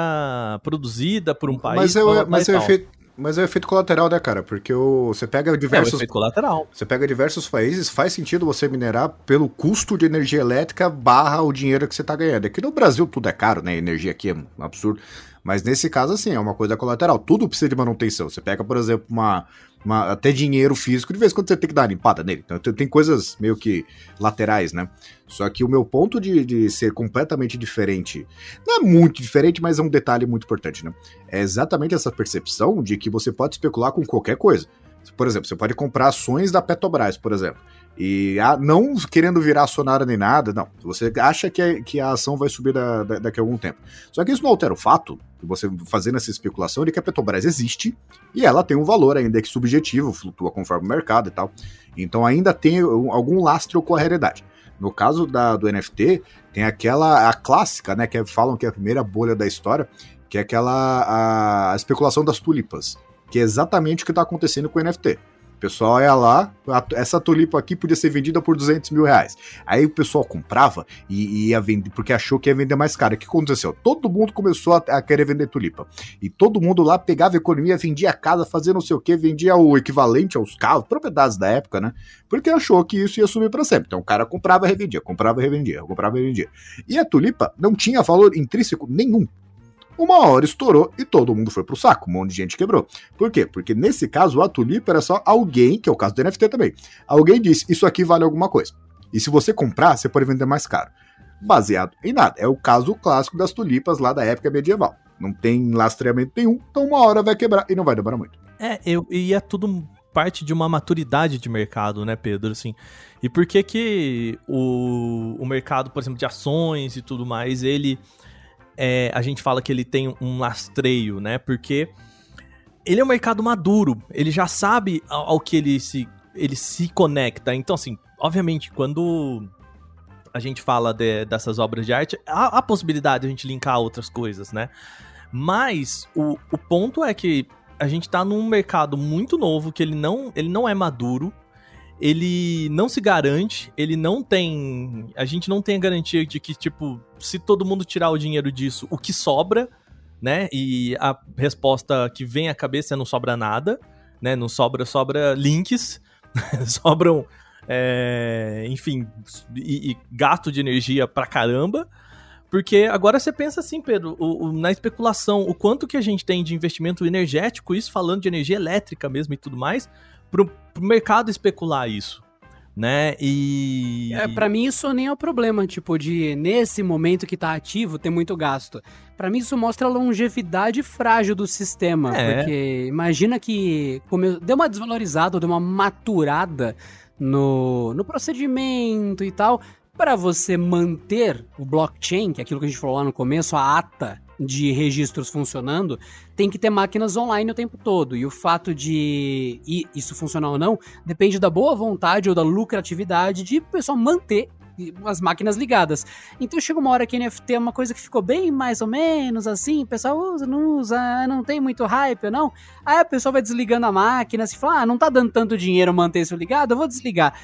produzida por um país. Mas, eu, mas é o efeito, mas é efeito colateral, né, cara? Porque o, você pega diversos. É efeito colateral. Você pega diversos países, faz sentido você minerar pelo custo de energia elétrica barra o dinheiro que você tá ganhando. Aqui no Brasil tudo é caro, né? Energia aqui é um absurdo. Mas nesse caso, assim, é uma coisa colateral. Tudo precisa de manutenção. Você pega, por exemplo, uma, uma, até dinheiro físico, de vez em quando você tem que dar uma limpada nele. Então tem coisas meio que laterais, né? Só que o meu ponto de, de ser completamente diferente, não é muito diferente, mas é um detalhe muito importante, né? É exatamente essa percepção de que você pode especular com qualquer coisa. Por exemplo, você pode comprar ações da Petrobras, por exemplo. E a, não querendo virar acionário nem nada, não. Você acha que a, que a ação vai subir da, da, daqui a algum tempo. Só que isso não altera o fato, você fazendo essa especulação, de que a Petrobras existe e ela tem um valor ainda que subjetivo, flutua conforme o mercado e tal. Então ainda tem algum lastro com a realidade. No caso da, do NFT, tem aquela a clássica, né, que falam que é a primeira bolha da história, que é aquela a, a especulação das tulipas, que é exatamente o que está acontecendo com o NFT pessoal ia lá, essa tulipa aqui podia ser vendida por 200 mil reais. Aí o pessoal comprava e, e ia vender, porque achou que ia vender mais caro. O que aconteceu? Todo mundo começou a, a, querer vender tulipa. E todo mundo lá pegava a economia, vendia a casa, fazia não sei o que, vendia o equivalente aos carros, propriedades da época, né? Porque achou que isso ia subir para sempre. Então o cara comprava e revendia, comprava e revendia, comprava e revendia. E a tulipa não tinha valor intrínseco nenhum. Uma hora estourou e todo mundo foi pro saco, um monte de gente quebrou. Por quê? Porque nesse caso a tulipa era só alguém, que é o caso do NFT também. Alguém disse: Isso aqui vale alguma coisa. E se você comprar, você pode vender mais caro. Baseado em nada. É o caso clássico das tulipas lá da época medieval. Não tem lastreamento nenhum, então uma hora vai quebrar e não vai demorar muito. É, eu, e é tudo parte de uma maturidade de mercado, né, Pedro? Assim, e por que que o, o mercado, por exemplo, de ações e tudo mais, ele é, a gente fala que ele tem um lastreio, né? Porque ele é um mercado maduro, ele já sabe ao, ao que ele se, ele se conecta. Então, assim, obviamente, quando a gente fala de, dessas obras de arte, há a possibilidade de a gente linkar outras coisas, né? Mas o, o ponto é que a gente tá num mercado muito novo, que ele não, ele não é maduro, ele não se garante, ele não tem. A gente não tem a garantia de que, tipo, se todo mundo tirar o dinheiro disso, o que sobra, né? E a resposta que vem à cabeça é não sobra nada, né? Não sobra, sobra links, sobram. É, enfim, e, e gasto de energia pra caramba. Porque agora você pensa assim, Pedro, o, o, na especulação, o quanto que a gente tem de investimento energético, isso falando de energia elétrica mesmo e tudo mais, pro, pro mercado especular isso né? E. É, para mim isso nem é o problema, tipo, de nesse momento que tá ativo ter muito gasto. Para mim isso mostra a longevidade frágil do sistema. É. Porque imagina que come... deu uma desvalorizada, deu uma maturada no, no procedimento e tal. Para você manter o blockchain, que é aquilo que a gente falou lá no começo, a ata de registros funcionando, tem que ter máquinas online o tempo todo. E o fato de isso funcionar ou não depende da boa vontade ou da lucratividade de o pessoal manter as máquinas ligadas. Então chega uma hora que NFT é uma coisa que ficou bem mais ou menos assim, o pessoal usa, não usa, não tem muito hype, não. Aí a pessoa vai desligando a máquina, se fala, ah, não tá dando tanto dinheiro manter isso ligado, eu vou desligar.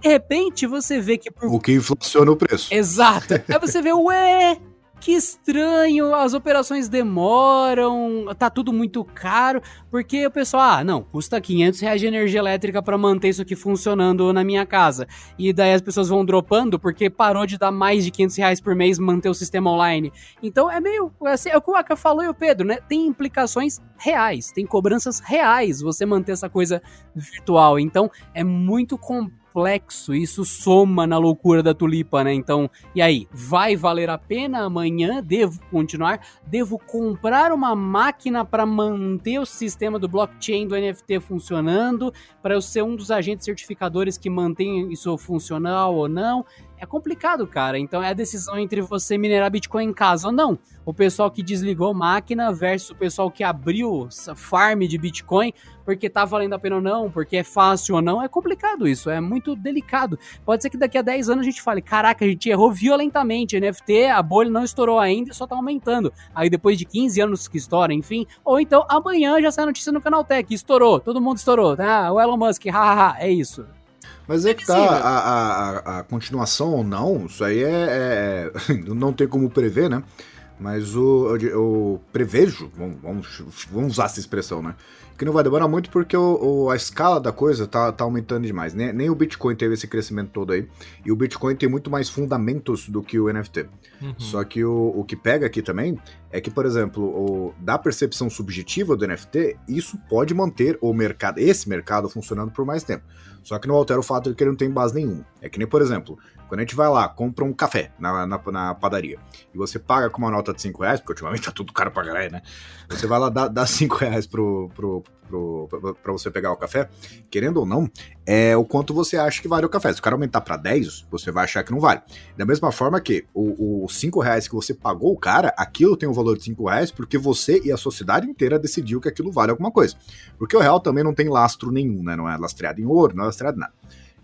De repente você vê que. Por... O que inflaciona o preço. Exato. Aí você vê, ué, que estranho, as operações demoram, tá tudo muito caro, porque o pessoal, ah, não, custa 500 reais de energia elétrica para manter isso aqui funcionando na minha casa. E daí as pessoas vão dropando porque parou de dar mais de 500 reais por mês manter o sistema online. Então é meio, assim, é o que o Aka falou e o Pedro, né? Tem implicações reais, tem cobranças reais você manter essa coisa virtual. Então é muito complexo complexo, isso soma na loucura da tulipa, né? Então, e aí, vai valer a pena amanhã? Devo continuar? Devo comprar uma máquina para manter o sistema do blockchain do NFT funcionando, para eu ser um dos agentes certificadores que mantém isso funcional ou não? É complicado, cara. Então é a decisão entre você minerar Bitcoin em casa ou não. O pessoal que desligou máquina versus o pessoal que abriu farm de Bitcoin porque tá valendo a pena ou não, porque é fácil ou não. É complicado isso, é muito delicado. Pode ser que daqui a 10 anos a gente fale: caraca, a gente errou violentamente. NFT, a bolha não estourou ainda e só tá aumentando. Aí depois de 15 anos que estoura, enfim. Ou então amanhã já sai a notícia no Canal Tech: estourou, todo mundo estourou. Ah, o Elon Musk, hahaha, é isso. Mas é que tá, a, a, a, continuação ou não, isso aí é, é, Não tem como prever, né? Mas o, eu, eu prevejo, vamos, vamos usar essa expressão, né? que não vai demorar muito porque o, o, a escala da coisa tá, tá aumentando demais. Nem, nem, o Bitcoin teve esse crescimento todo aí. E o Bitcoin tem muito mais fundamentos do que o NFT. Uhum. Só que o, o que pega aqui também é que, por exemplo, o, da percepção subjetiva do NFT, isso pode manter o mercado, esse mercado funcionando por mais tempo. Só que não altera o fato de que ele não tem base nenhuma. É que nem, por exemplo, quando a gente vai lá, compra um café na, na, na, padaria e você paga com uma nota de 5 reais, porque ultimamente tá tudo caro pra caralho, né? Você vai lá dar, dar 5 reais pro, pro, pro, pra você pegar o café, querendo ou não, é o quanto você acha que vale o café. Se o cara aumentar pra 10, você vai achar que não vale. Da mesma forma que os 5 reais que você pagou o cara, aquilo tem um valor de 5 reais porque você e a sociedade inteira decidiu que aquilo vale alguma coisa. Porque o real também não tem lastro nenhum, né? Não é lastreado em ouro, não é em nada.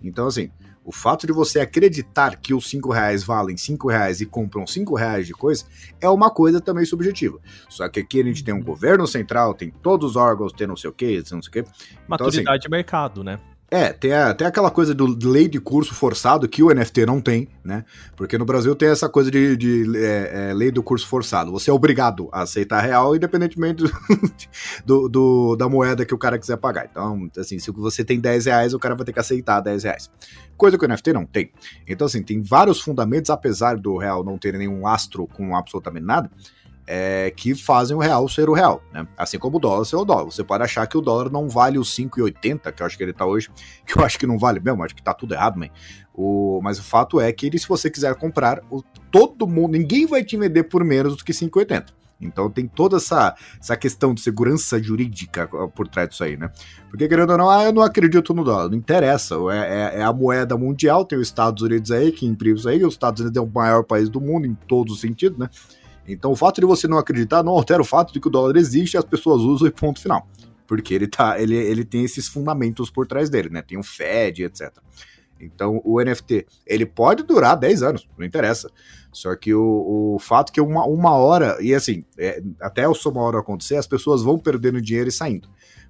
Então, assim, o fato de você acreditar que os 5 reais valem 5 reais e compram 5 reais de coisa é uma coisa também subjetiva. Só que aqui a gente tem um governo central, tem todos os órgãos, tem não sei o que, não sei o que. Então, Maturidade assim, de mercado, né? É, tem, a, tem aquela coisa do lei de curso forçado que o NFT não tem, né? Porque no Brasil tem essa coisa de, de é, é, lei do curso forçado. Você é obrigado a aceitar real, independentemente do, do, do, da moeda que o cara quiser pagar. Então, assim, se você tem 10 reais, o cara vai ter que aceitar 10 reais. Coisa que o NFT não tem. Então, assim, tem vários fundamentos, apesar do real não ter nenhum astro com absolutamente nada é, que fazem o real ser o real, né? Assim como o dólar ser o dólar. Você pode achar que o dólar não vale os 5,80, que eu acho que ele tá hoje, que eu acho que não vale mesmo, acho que tá tudo errado, man. O, mas o fato é que ele, se você quiser comprar, o, todo mundo, ninguém vai te vender por menos do que 5,80. Então tem toda essa, essa questão de segurança jurídica por trás disso aí, né? Porque querendo ou não, ah, eu não acredito no dólar. Não interessa. É, é, é, a moeda mundial, tem os Estados Unidos aí que imprime isso aí. Os Estados Unidos é o maior país do mundo em todos os sentidos, né? Então o fato de você não acreditar não altera o fato de que o dólar existe as pessoas usam e ponto final. Porque ele, tá, ele, ele tem esses fundamentos por trás dele, né? Tem o Fed, etc. Então o NFT, ele pode durar 10 anos, não interessa. Só que o, o fato que uma, uma hora, e assim, é, até o uma hora acontecer, as pessoas vão perdendo dinheiro e saindo.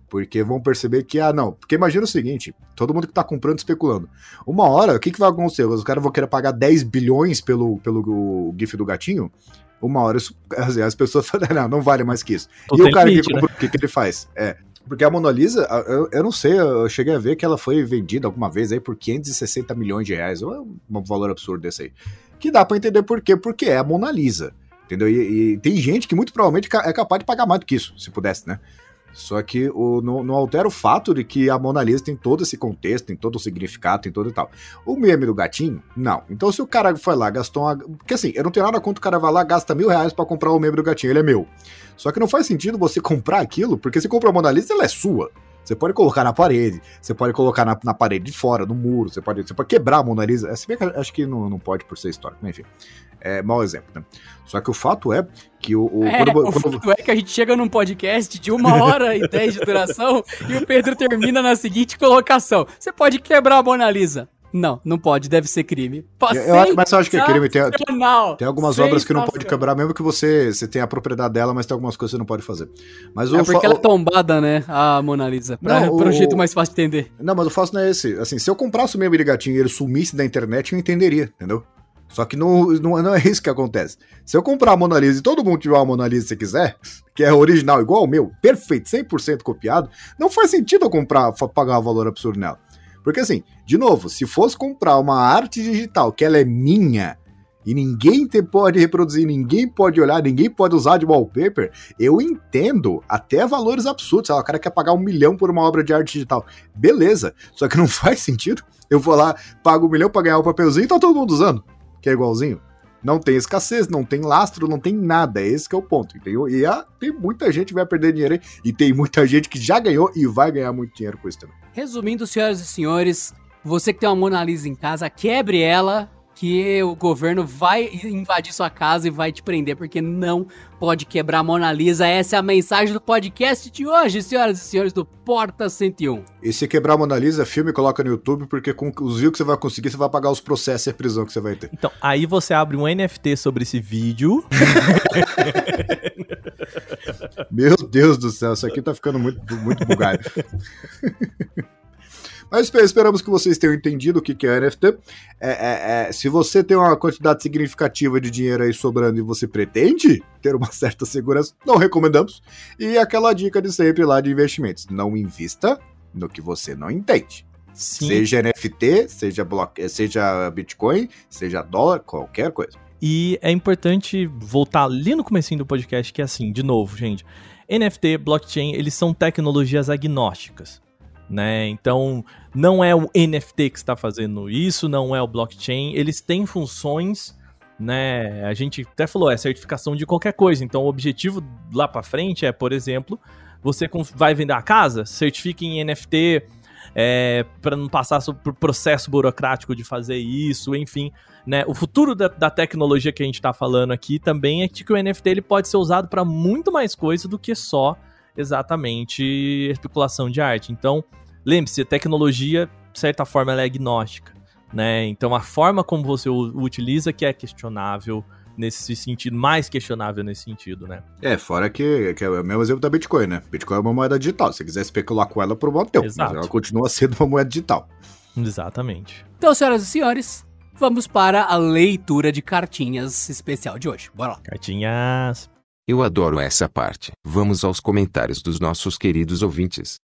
Porque vão perceber que, ah, não. Porque imagina o seguinte: todo mundo que tá comprando especulando. Uma hora, o que, que vai acontecer? Os caras vão querer pagar 10 bilhões pelo, pelo GIF do gatinho? Uma hora as, as pessoas falam, não, não vale mais que isso. e o cara limite, que compra, né? o que, que ele faz? É, porque a Mona Lisa, eu, eu, não sei, eu cheguei a ver que ela foi vendida alguma vez aí por 560 milhões de reais, ou é um valor absurdo desse aí. Que dá para entender por quê, porque é a Mona Lisa, entendeu? E, e, tem gente que muito provavelmente é capaz de pagar mais do que isso, se pudesse, né? Só que o, não, não, altera o fato de que a Mona Lisa tem todo esse contexto, tem todo o significado, tem todo e tal. O meme do gatinho, não. Então se o cara foi lá, gastou uma. Porque assim, eu não tenho nada contra o cara vai lá, gasta mil reais pra comprar o meme do gatinho, ele é meu. Só que não faz sentido você comprar aquilo, porque se compra a Mona Lisa, ela é sua. Você pode colocar na parede, você pode colocar na, na parede de fora, no muro, você pode, você pode quebrar a Mona Lisa. Se bem que acho que não, não pode por ser histórico, mas enfim. É mau exemplo, né? Só que o fato é que o. o, é, quando, o quando... fato é que a gente chega num podcast de uma hora e dez de duração e o Pedro termina na seguinte colocação: Você pode quebrar a Mona Lisa. Não, não pode, deve ser crime. eu, eu, mas eu acho que é crime. Tem, tem algumas obras que não pode quebrar, mesmo que você, você tenha a propriedade dela, mas tem algumas coisas que você não pode fazer. Mas é porque ela é tombada, né, a Mona Lisa, pra, não, pra um jeito mais fácil de entender. Não, mas o fácil não é esse. Assim, se eu comprasse o meu gatinho e ele sumisse da internet, eu entenderia, entendeu? Só que não, não, não, é isso que acontece. Se eu comprar a Mona Lisa e todo mundo tiver uma Mona Lisa se quiser, que é original igual o meu, perfeito, 100% copiado, não faz sentido eu comprar, pagar um valor absurdo nela. Porque assim, de novo, se fosse comprar uma arte digital que ela é minha e ninguém pode reproduzir, ninguém pode olhar, ninguém pode usar de wallpaper, eu entendo até valores absurdos. o cara quer pagar um milhão por uma obra de arte digital. Beleza, só que não faz sentido. Eu vou lá, pago um milhão pra ganhar o um papelzinho e tá todo mundo usando, que é igualzinho. Não tem escassez, não tem lastro, não tem nada. Esse é o ponto, entendeu? E ah, tem muita gente que vai perder dinheiro aí, e tem muita gente que já ganhou e vai ganhar muito dinheiro com isso também. Resumindo, senhoras e senhores, você que tem uma Mona Lisa em casa, quebre ela, que o governo vai invadir sua casa e vai te prender, porque não pode quebrar a Mona Lisa. Essa é a mensagem do podcast de hoje, senhoras e senhores do Porta 101. E se quebrar a Mona Lisa, filme coloca no YouTube, porque com os views que você vai conseguir, você vai pagar os processos e a prisão que você vai ter. Então, aí você abre um NFT sobre esse vídeo. Meu Deus do céu, isso aqui tá ficando muito, muito bugado. Mas esperamos que vocês tenham entendido o que é NFT. É, é, é, se você tem uma quantidade significativa de dinheiro aí sobrando e você pretende ter uma certa segurança, não recomendamos. E aquela dica de sempre lá de investimentos: não invista no que você não entende. Sim. Seja NFT, seja, bloco, seja Bitcoin, seja dólar, qualquer coisa. E é importante voltar ali no comecinho do podcast, que é assim, de novo, gente. NFT, blockchain, eles são tecnologias agnósticas né? Então, não é o NFT que está fazendo isso, não é o blockchain, eles têm funções, né? A gente até falou, é certificação de qualquer coisa. Então, o objetivo lá para frente é, por exemplo, você vai vender a casa, certifique em NFT, é, para não passar por processo burocrático de fazer isso, enfim. Né? O futuro da, da tecnologia que a gente está falando aqui também é que o NFT ele pode ser usado para muito mais coisa do que só exatamente especulação de arte. Então, lembre-se, a tecnologia certa forma, ela é agnóstica, né? Então a forma como você o utiliza que é questionável nesse sentido, mais questionável nesse sentido, né? É, fora que, que é o mesmo exemplo da Bitcoin, né? Bitcoin é uma moeda digital. Se você quiser especular com ela, por um teu. Exato. Mas ela continua sendo uma moeda digital. Exatamente. Então, senhoras e senhores, vamos para a leitura de cartinhas especial de hoje. Bora lá. Cartinhas. Eu adoro essa parte. Vamos aos comentários dos nossos queridos ouvintes.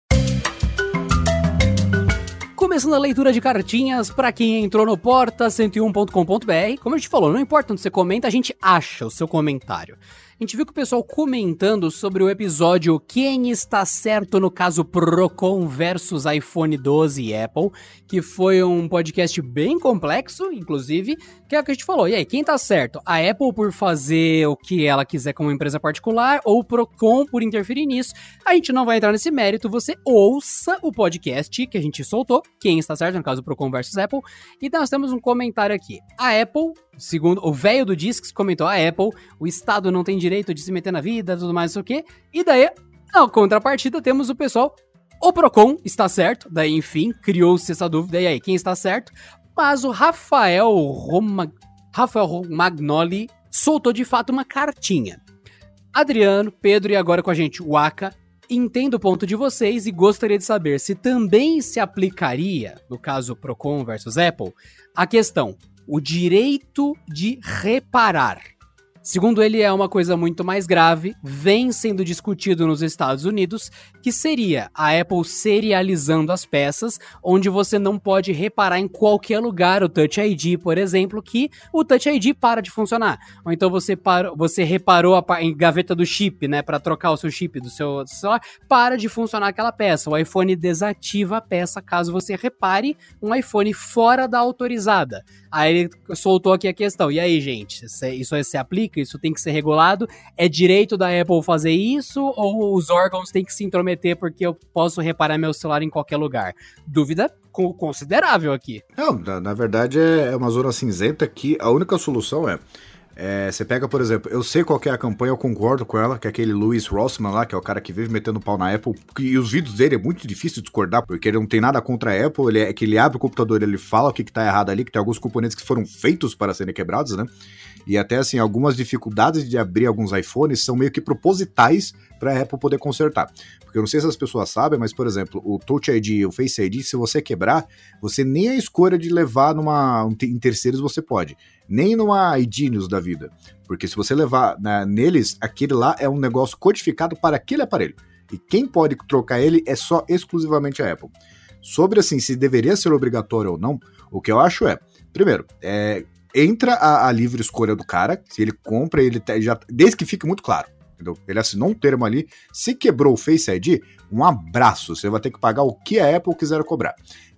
Começando a leitura de cartinhas para quem entrou no porta101.com.br. Como a gente falou, não importa onde você comenta, a gente acha o seu comentário. A gente viu que o pessoal comentando sobre o episódio Quem está certo no caso Procon versus iPhone 12 e Apple, que foi um podcast bem complexo, inclusive, que é o que a gente falou. E aí, quem tá certo? A Apple por fazer o que ela quiser como empresa particular ou o Procon por interferir nisso? A gente não vai entrar nesse mérito, você ouça o podcast que a gente soltou, Quem está certo no caso Procon versus Apple, e nós temos um comentário aqui. A Apple segundo o velho do Discs comentou, a Apple, o Estado não tem direito de se meter na vida, tudo mais, isso o E daí, na contrapartida, temos o pessoal, o Procon está certo, daí, enfim, criou-se essa dúvida, e aí, quem está certo? Mas o Rafael Roma, Rafael Magnoli soltou de fato uma cartinha. Adriano, Pedro e agora com a gente, o Aka, entendo o ponto de vocês e gostaria de saber se também se aplicaria, no caso Procon versus Apple, a questão o direito de reparar. Segundo ele, é uma coisa muito mais grave, vem sendo discutido nos Estados Unidos, que seria a Apple serializando as peças, onde você não pode reparar em qualquer lugar o Touch ID, por exemplo, que o Touch ID para de funcionar. Ou então você, parou, você reparou a em gaveta do chip, né, para trocar o seu chip do seu celular, para de funcionar aquela peça. O iPhone desativa a peça caso você repare um iPhone fora da autorizada. Aí ele soltou aqui a questão. E aí, gente, isso se aplica? Isso tem que ser regulado? É direito da Apple fazer isso? Ou os órgãos têm que se intrometer porque eu posso reparar meu celular em qualquer lugar? Dúvida considerável aqui. Não, na, na verdade é uma zona cinzenta que a única solução é é, você pega, por exemplo, eu sei qual é a campanha, eu concordo com ela, que é aquele Louis Rossman lá, que é o cara que vive metendo pau na Apple, e os vídeos dele é muito difícil discordar, porque ele não tem nada contra a Apple, ele é que ele abre o computador, ele fala o que, que tá errado ali, que tem alguns componentes que foram feitos para serem quebrados, né? E até assim, algumas dificuldades de abrir alguns iPhones são meio que propositais para a Apple poder consertar. Porque eu não sei se as pessoas sabem, mas, por exemplo, o Touch ID e o Face ID, se você quebrar, você nem a escolha de levar numa, em terceiros você pode. Nem numa iDinius da vida. Porque se você levar né, neles, aquele lá é um negócio codificado para aquele aparelho. E quem pode trocar ele é só exclusivamente a Apple. Sobre assim, se deveria ser obrigatório ou não, o que eu acho é, primeiro, é, entra a, a, livre escolha do cara, se ele compra, ele já. Desde que fique muito claro. Entendeu? Ele assinou um termo ali. Se quebrou o Face ID, um abraço. Você vai ter que pagar o que a Apple quiser cobrar.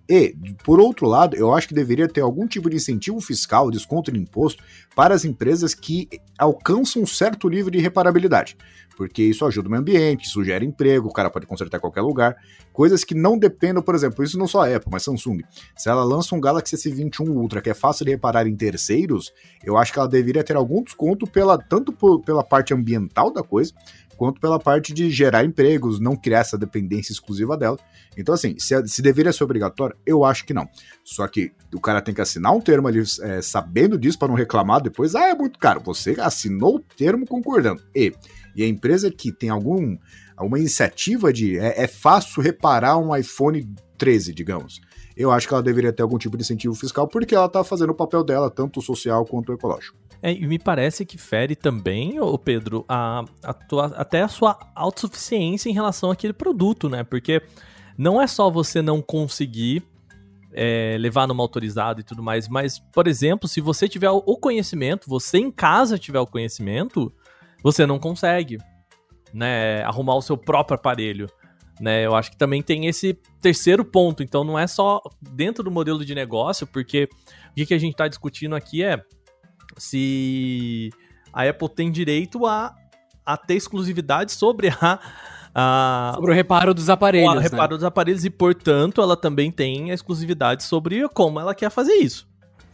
E, por outro lado, eu acho que deveria ter algum tipo de incentivo fiscal, desconto de imposto, para as empresas que alcançam um certo nível de reparabilidade. Porque isso ajuda o meio ambiente, isso gera emprego, o cara pode consertar em qualquer lugar. Coisas que não dependam, por exemplo, isso não só a Apple, mas Samsung. Se ela lança um Galaxy S21 Ultra que é fácil de reparar em terceiros, eu acho que ela deveria ter algum desconto pela, tanto por, pela parte ambiental da coisa, quanto pela parte de gerar empregos, não criar essa dependência exclusiva dela. Então, assim, se, se deveria ser obrigatório, eu acho que não. Só que o cara tem que assinar um termo ali é, sabendo disso para não reclamar depois, ah, é muito caro. Você assinou o termo concordando. E, e a empresa que tem algum, alguma iniciativa de é, é fácil reparar um iPhone 13, digamos eu acho que ela deveria ter algum tipo de incentivo fiscal, porque ela está fazendo o papel dela, tanto social quanto ecológico. É, e me parece que fere também, ô Pedro, a, a tua, até a sua autossuficiência em relação àquele produto, né? Porque não é só você não conseguir é, levar numa autorizada e tudo mais, mas, por exemplo, se você tiver o conhecimento, você em casa tiver o conhecimento, você não consegue, né, arrumar o seu próprio aparelho né? Eu acho que também tem esse terceiro ponto. Então não é só dentro do modelo de negócio, porque o que, que a gente está discutindo aqui é se a Apple tem direito a, a ter exclusividade sobre a, a, sobre o reparo dos aparelhos. O né? reparo dos aparelhos e, portanto, ela também tem a exclusividade sobre como ela quer fazer isso.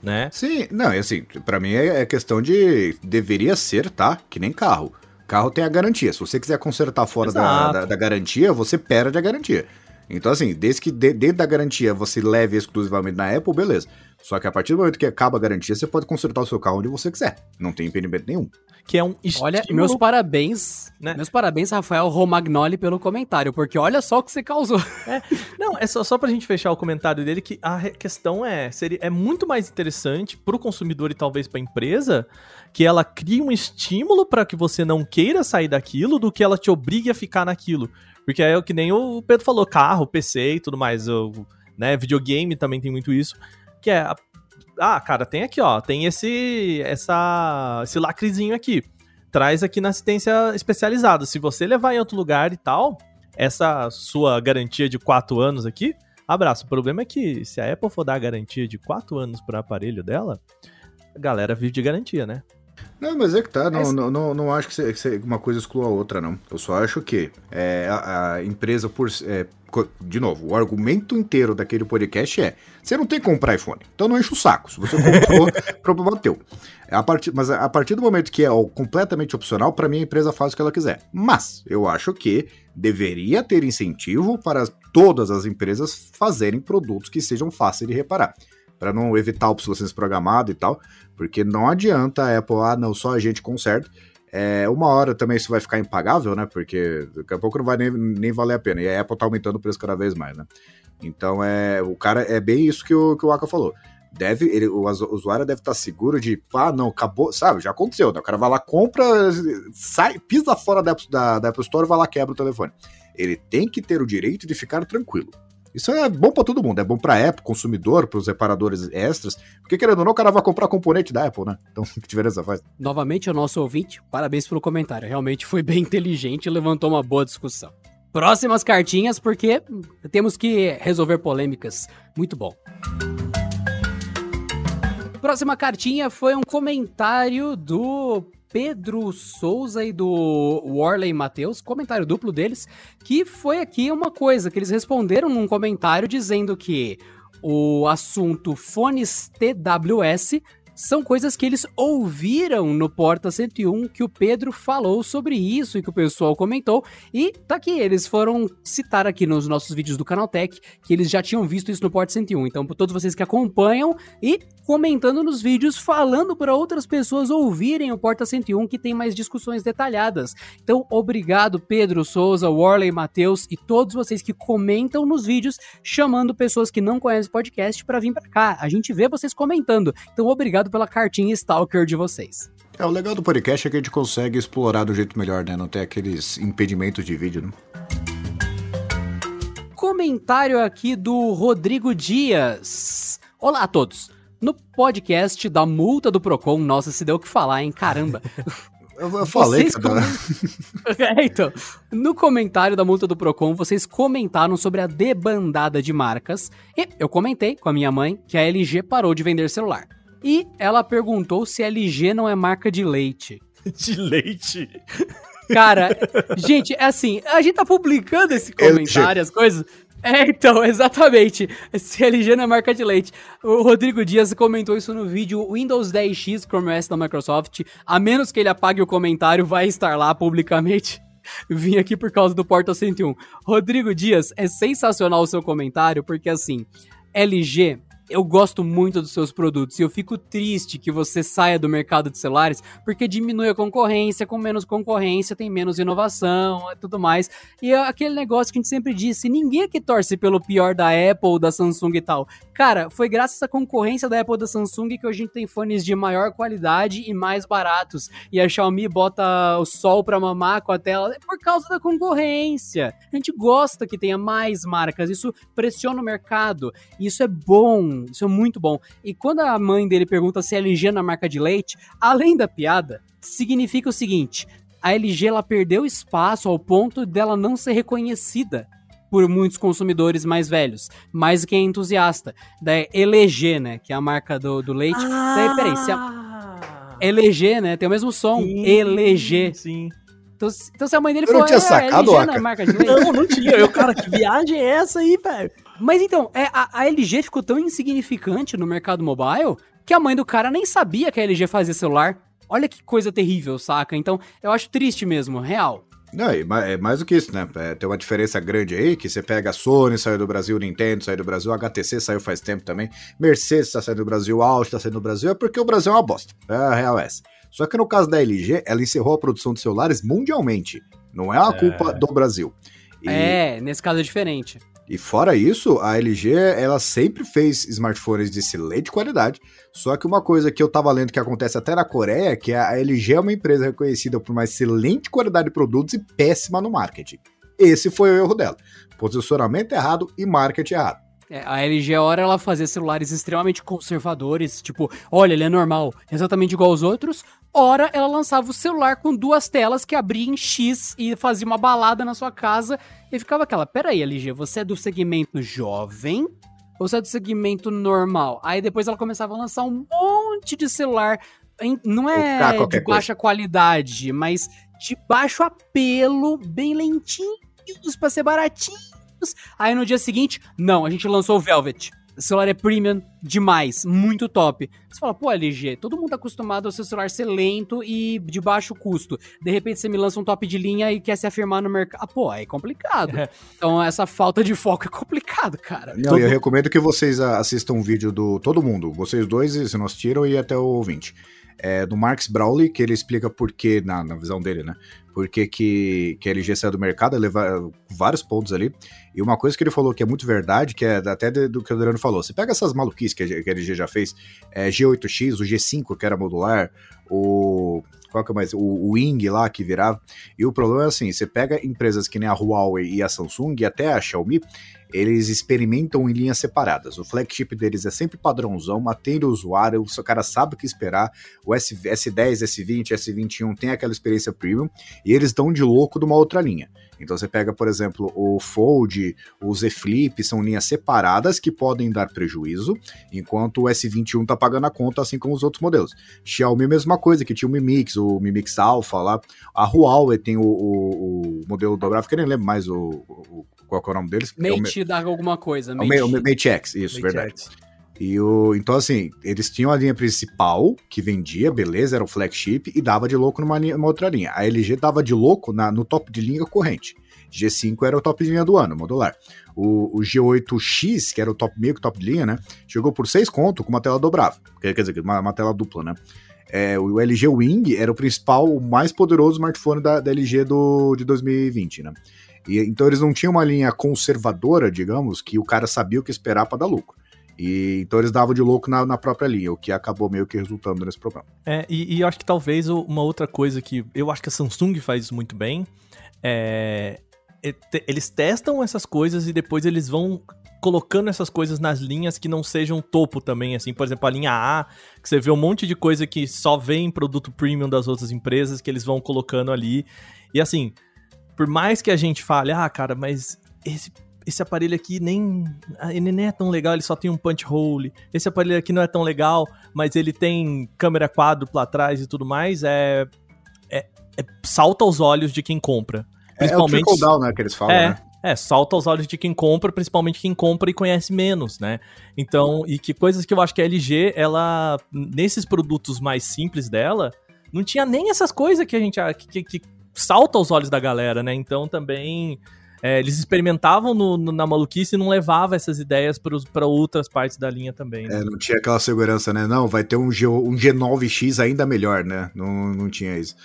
Né? Sim, não, é assim, para mim é, é questão de deveria ser, tá? Que nem carro. Carro tem a garantia. Se você quiser consertar fora da, da, da, garantia, você perde a garantia. Então, assim, desde que dentro da garantia você leve exclusivamente na Apple, beleza. Só que a partir do momento que acaba a garantia, você pode consertar o seu carro onde você quiser. Não tem impedimento nenhum. Que é um estímulo... Olha, meus parabéns, né? Meus parabéns, Rafael Romagnoli, pelo comentário, porque olha só o que você causou. É, não, é só, só pra gente fechar o comentário dele, que a questão é, seria, é muito mais interessante pro consumidor e talvez pra empresa que ela crie um estímulo para que você não queira sair daquilo do que ela te obrigue a ficar naquilo. Porque é o que nem o Pedro falou, carro, PC e tudo mais, o, né, videogame também tem muito isso que é ah, cara, tem aqui, ó, tem esse essa esse lacrezinho aqui. Traz aqui na assistência especializada. Se você levar em outro lugar e tal, essa sua garantia de 4 anos aqui, abraço. O problema é que se a Apple for dar a garantia de 4 anos para aparelho dela, a galera vive de garantia, né? Não, mas é que tá, não, não, não, não acho que, que uma coisa exclua a outra, não. Eu só acho que é, a, a, empresa, por é, de novo, o argumento inteiro daquele podcast é: você não tem que comprar iPhone, então não enche o saco. Se você comprou, problema teu. A partir, mas a partir do momento que é completamente opcional, para mim a empresa faz o que ela quiser. Mas eu acho que deveria ter incentivo para todas as empresas fazerem produtos que sejam fáceis de reparar para não evitar obsolescência programada e tal, porque não adianta a Apple, ah, não, só a gente conserta. É, uma hora também isso vai ficar impagável, né? Porque daqui a pouco não vai nem, nem valer a pena. E a Apple tá aumentando o preço cada vez mais, né? Então é, o cara é bem isso que o, que o Aka falou. Deve, ele, o usuário deve estar tá seguro de, ah, não, acabou, sabe? Já aconteceu, né? O cara vai lá, compra, sai, pisa fora da, da, da Apple Store, vai lá, quebra o telefone. Ele tem que ter o direito de ficar tranquilo. Isso é bom para todo mundo, é bom para Apple, consumidor, para os reparadores extras, porque querendo ou não, o cara vai comprar componente da Apple, né? Então, que diferença faz? Novamente, o nosso ouvinte, parabéns pelo comentário. Realmente foi bem inteligente e levantou uma boa discussão. Próximas cartinhas, porque temos que resolver polêmicas. Muito bom. Próxima cartinha foi um comentário do Pedro Souza e do Warley Matheus, comentário duplo deles, que foi aqui uma coisa que eles responderam num comentário dizendo que o assunto fones TWS são coisas que eles ouviram no Porta 101 que o Pedro falou sobre isso e que o pessoal comentou. E tá aqui, eles foram citar aqui nos nossos vídeos do Canaltech que eles já tinham visto isso no Porta 101. Então, por todos vocês que acompanham e comentando nos vídeos, falando para outras pessoas ouvirem o Porta 101 que tem mais discussões detalhadas. Então, obrigado Pedro Souza, Warley Matheus e todos vocês que comentam nos vídeos, chamando pessoas que não conhecem o podcast para vir para cá. A gente vê vocês comentando. Então, obrigado obrigado pela cartinha Stalker de vocês. É, o legal do podcast é que a gente consegue explorar do jeito melhor, né? Não tem aqueles impedimentos de vídeo, né? Comentário aqui do Rodrigo Dias. Olá a todos. No podcast da multa do Procon, nossa, se deu o que falar, hein? Caramba. Eu, eu falei, cara. Com... é, então, no comentário da multa do Procon, vocês comentaram sobre a debandada de marcas. E eu comentei com a minha mãe que a LG parou de vender celular. E ela perguntou se LG não é marca de leite. De leite? Cara, gente, é assim, a gente tá publicando esse comentário, as coisas. É, então, exatamente. Se LG não é marca de leite. O Rodrigo Dias comentou isso no vídeo Windows 10X Chrome OS da Microsoft. A menos que ele apague o comentário, vai estar lá publicamente. Vim aqui por causa do Porta 101. Rodrigo Dias, é sensacional o seu comentário, porque assim, LG eu gosto muito dos seus produtos e eu fico triste que você saia do mercado de celulares porque diminui a concorrência, com menos concorrência tem menos inovação e tudo mais. E é aquele negócio que a gente sempre disse, ninguém aqui torce pelo pior da Apple, da Samsung e tal. Cara, foi graças à concorrência da Apple da Samsung que a gente tem fones de maior qualidade e mais baratos. E a Xiaomi bota o sol pra mamar com a tela é por causa da concorrência. A gente gosta que tenha mais marcas, isso pressiona o mercado. Isso é bom isso é muito bom. E quando a mãe dele pergunta se a LG é na marca de leite, além da piada, significa o seguinte: a LG ela perdeu espaço ao ponto dela não ser reconhecida por muitos consumidores mais velhos, mais quem é entusiasta. Da LG, né, que é a marca do, do leite. Ah. Daí, peraí, se a... LG, né, tem o mesmo som, sim, LG. Sim. Então, então se a mãe dele eu falou, não tinha é, sacado, LG marca de leite. Não, não tinha. Eu, cara, que viagem é essa aí, velho? Mas então, é, a, a, LG ficou tão insignificante no mercado mobile que a mãe do cara nem sabia que a LG fazia celular. Olha que coisa terrível, saca? Então, eu acho triste mesmo, real. Não, é mais do que isso, né? É, tem uma diferença grande aí, que você pega a Sony, saiu do Brasil, Nintendo saiu do Brasil, HTC saiu faz tempo também, Mercedes tá saindo do Brasil, Audi tá saindo do Brasil, é porque o Brasil é uma bosta. É a real essa. Só que no caso da LG, ela encerrou a produção de celulares mundialmente. Não é a é. culpa do Brasil. E... É, nesse caso é diferente. E fora isso, a LG ela sempre fez smartphones de excelente qualidade. Só que uma coisa que eu tava lendo que acontece até na Coreia, que a LG é uma empresa reconhecida por uma excelente qualidade de produtos e péssima no marketing. Esse foi o erro dela. Posicionamento errado e marketing errado. É, a LG, a hora ela fazia celulares extremamente conservadores, tipo, olha, ele é normal, exatamente igual aos outros. Ora, ela lançava o celular com duas telas que abria em X e fazia uma balada na sua casa. E ficava aquela, peraí, LG, você é do segmento jovem ou você é do segmento normal? Aí depois ela começava a lançar um monte de celular, não é de baixa coisa. qualidade, mas de baixo apelo, bem lentinhos pra ser baratinhos. Aí no dia seguinte, não, a gente lançou o Velvet. Celular é premium demais, muito top. Você fala, pô, LG, todo mundo tá acostumado ao seu celular ser lento e de baixo custo. De repente você me lança um top de linha e quer se afirmar no mercado. Ah, pô, é complicado. É. Então essa falta de foco é complicado, cara. Não, todo... eu recomendo que vocês assistam um vídeo do todo mundo, vocês dois, se nós tiram e até o ouvinte. É, do Marx Brawley, que ele explica por que, na, na visão dele, né? Por que, que, que a LG saiu do mercado, leva vários pontos ali. E uma coisa que ele falou que é muito verdade, que é até do que o Adriano falou. Você pega essas maluquices que a, que a LG já fez, é, G8X, o G5 que era modular, o qual que é mais? O, o Wing lá que virava. E o problema é assim: você pega empresas que nem a Huawei e a Samsung e até a Xiaomi, eles experimentam em linhas separadas. O flagship deles é sempre padrãozão, atende o usuário, o cara sabe o que esperar. O S, S10, S20, S21 tem aquela experiência premium e eles dão de louco de uma outra linha. Então você pega, por exemplo, o Fold, o Z Flip, são linhas separadas que podem dar prejuízo, enquanto o S21 tá pagando a conta, assim como os outros modelos. Xiaomi, mesma coisa, que tinha o Mi Mix, o Mi Mix Alpha lá. A Huawei tem o, o, o modelo dobrável, que eu nem lembro mais o, o qual é o nome deles? Mate é o, alguma coisa. É Mate, o X, isso, Mate verdade. X. E o, então, assim, eles tinham a linha principal, que vendia, beleza, era o flagship, e dava de louco numa, linha, outra linha. A LG dava de louco na, no top de linha corrente. G5 era o top de linha do ano, modular. O, o G8X, que era o top meio que top de linha, né? Chegou por 6 conto com uma tela dobrável. Quer, quer dizer, uma, uma tela dupla, né? É, o LG Wing era o principal, o mais poderoso smartphone da, da LG do, de 2020, né? E, então eles não tinham uma linha conservadora, digamos, que o cara sabia o que esperar para dar lucro. E, então eles davam de louco na, na, própria linha, o que acabou meio que resultando nesse problema. É, e, e acho que talvez uma outra coisa que eu acho que a Samsung faz muito bem é, é eles testam essas coisas e depois eles vão colocando essas coisas nas linhas que não sejam topo também, assim, por exemplo, a linha A, que você vê um monte de coisa que só vem em produto premium das outras empresas que eles vão colocando ali. E assim, por mais que a gente fale, ah, cara, mas esse esse aparelho aqui nem ele nem é tão legal, ele só tem um punch hole. Esse aparelho aqui não é tão legal, mas ele tem câmera quádrupla atrás e tudo mais. É, é, é salta aos olhos de quem compra. Principalmente, é, é o trickle down, né, que eles falam, é, né? É, salta aos olhos de quem compra, principalmente quem compra e conhece menos, né? Então, e que coisas que eu acho que a LG, ela, nesses produtos mais simples dela, não tinha nem essas coisas que a gente, que, que salta aos olhos da galera, né? Então também é, eles experimentavam no, no, na maluquice e não levava essas ideias para outras partes da linha também. Né? É, não tinha aquela segurança, né? Não, vai ter um, G, um G9X ainda melhor, né? Não, não tinha isso.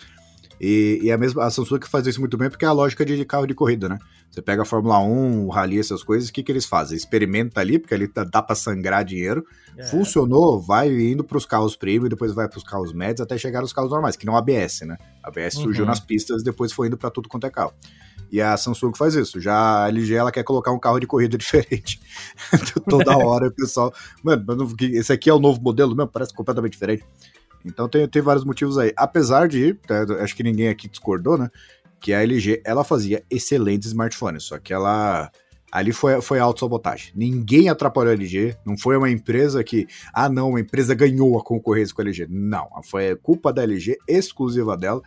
E, e a mesma a Samsung faz isso muito bem porque é a lógica de carro de corrida, né? Você pega a Fórmula 1, o Rally, essas coisas, o que, que eles fazem? Experimenta ali, porque ali dá, dá para sangrar dinheiro. É. Funcionou, vai indo para os carros premium, depois vai para os carros médios, até chegar nos carros normais, que não ABS, né? A ABS uhum. surgiu nas pistas, depois foi indo para tudo quanto é carro. E a Samsung faz isso. Já a LG ela quer colocar um carro de corrida diferente. Toda hora o pessoal. Mano, esse aqui é o novo modelo mesmo, parece completamente diferente. Então tem, tem vários motivos aí. Apesar de, tá, acho que ninguém aqui discordou, né? Que a LG ela fazia excelentes smartphones, só que ela ali foi, foi auto-sabotagem. Ninguém atrapalhou a LG, não foi uma empresa que, ah não, a empresa ganhou a concorrência com a LG. Não, foi culpa da LG, exclusiva dela.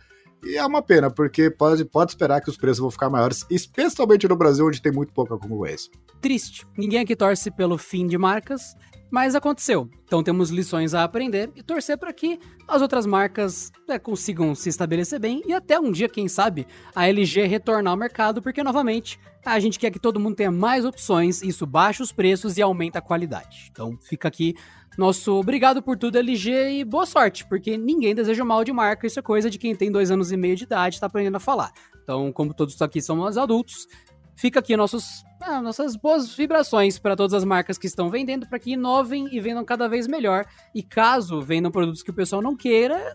E é uma pena, porque pode, pode esperar que os preços vão ficar maiores, especialmente no Brasil, onde tem muito pouca concorrência. Triste. Ninguém aqui torce pelo fim de marcas, Mas aconteceu. Então temos lições a aprender e torcer para que as outras marcas né, consigam se estabelecer bem e até um dia, quem sabe, a LG retornar ao mercado, porque novamente a gente quer que todo mundo tenha mais opções, isso baixa os preços e aumenta a qualidade. Então fica aqui nosso obrigado por tudo, LG, e boa sorte, porque ninguém deseja mal de marca, isso é coisa de quem tem dois anos e meio de idade e está aprendendo a falar. Então, como todos aqui somos adultos, fica aqui nossos, ah, nossas boas vibrações para todas as marcas que estão vendendo, para que inovem e vendam cada vez melhor. E caso vendam produtos que o pessoal não queira,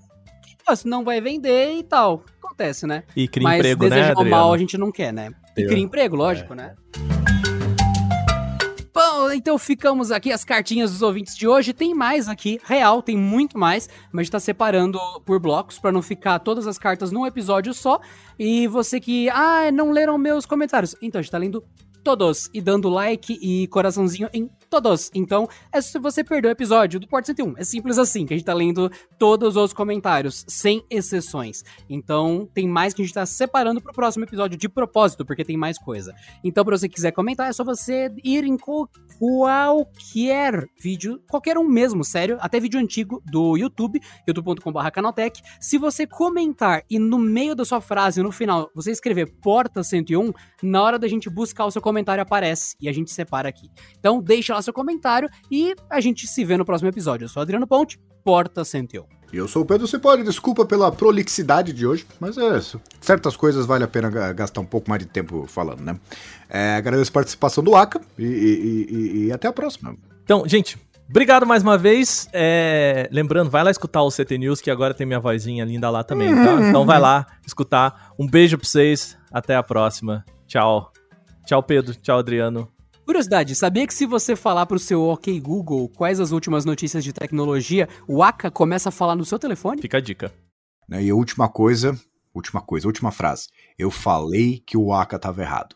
não vai vender e tal. Acontece, né? E cria Mas emprego, né, desejar mal a gente não quer, né? E cria emprego, lógico, é. né? Bom, então ficamos aqui as cartinhas dos ouvintes de hoje. Tem mais aqui, real, tem muito mais, mas a gente tá separando por blocos para não ficar todas as cartas num episódio só. E você que, ah, não leram meus comentários. Então, a gente tá lendo todos e dando like e coraçãozinho em todos. Então, é se você perdeu o episódio do Porto 101. É simples assim, que a gente tá lendo todos os comentários, sem exceções. Então, tem mais que a gente tá separando pro próximo episódio de propósito, porque tem mais coisa. Então, pra você quiser comentar, é só você ir em qualquer vídeo, qualquer um mesmo, sério, até vídeo antigo do YouTube, youtube.com.br canaltech. Se você comentar e no meio da sua frase, no final, você escrever Porta 101, na hora da gente buscar o seu comentário aparece e a gente separa aqui. Então, deixa lá lá seu comentário e a gente se vê no próximo episódio. Eu sou Adriano Ponte, Porta 101. E eu sou o Pedro Cipoli, desculpa pela prolixidade de hoje, mas é isso. Certas coisas vale a pena gastar um pouco mais de tempo falando, né? É, agradeço a participação do Aka e, e, e, e até a próxima. Então, gente, Obrigado mais uma vez. É... Lembrando, vai lá escutar o CT News, que agora tem minha vozinha linda lá também, tá? Então vai lá escutar. Um beijo pra vocês. Até a próxima. Tchau. Tchau, Pedro. Tchau, Adriano. Curiosidade, sabia que se você falar pro seu OK Google quais as últimas notícias de tecnologia, o Aka começa a falar no seu telefone? Fica a dica. Né, e a última coisa, última coisa, última frase. Eu falei que o Aka tava errado.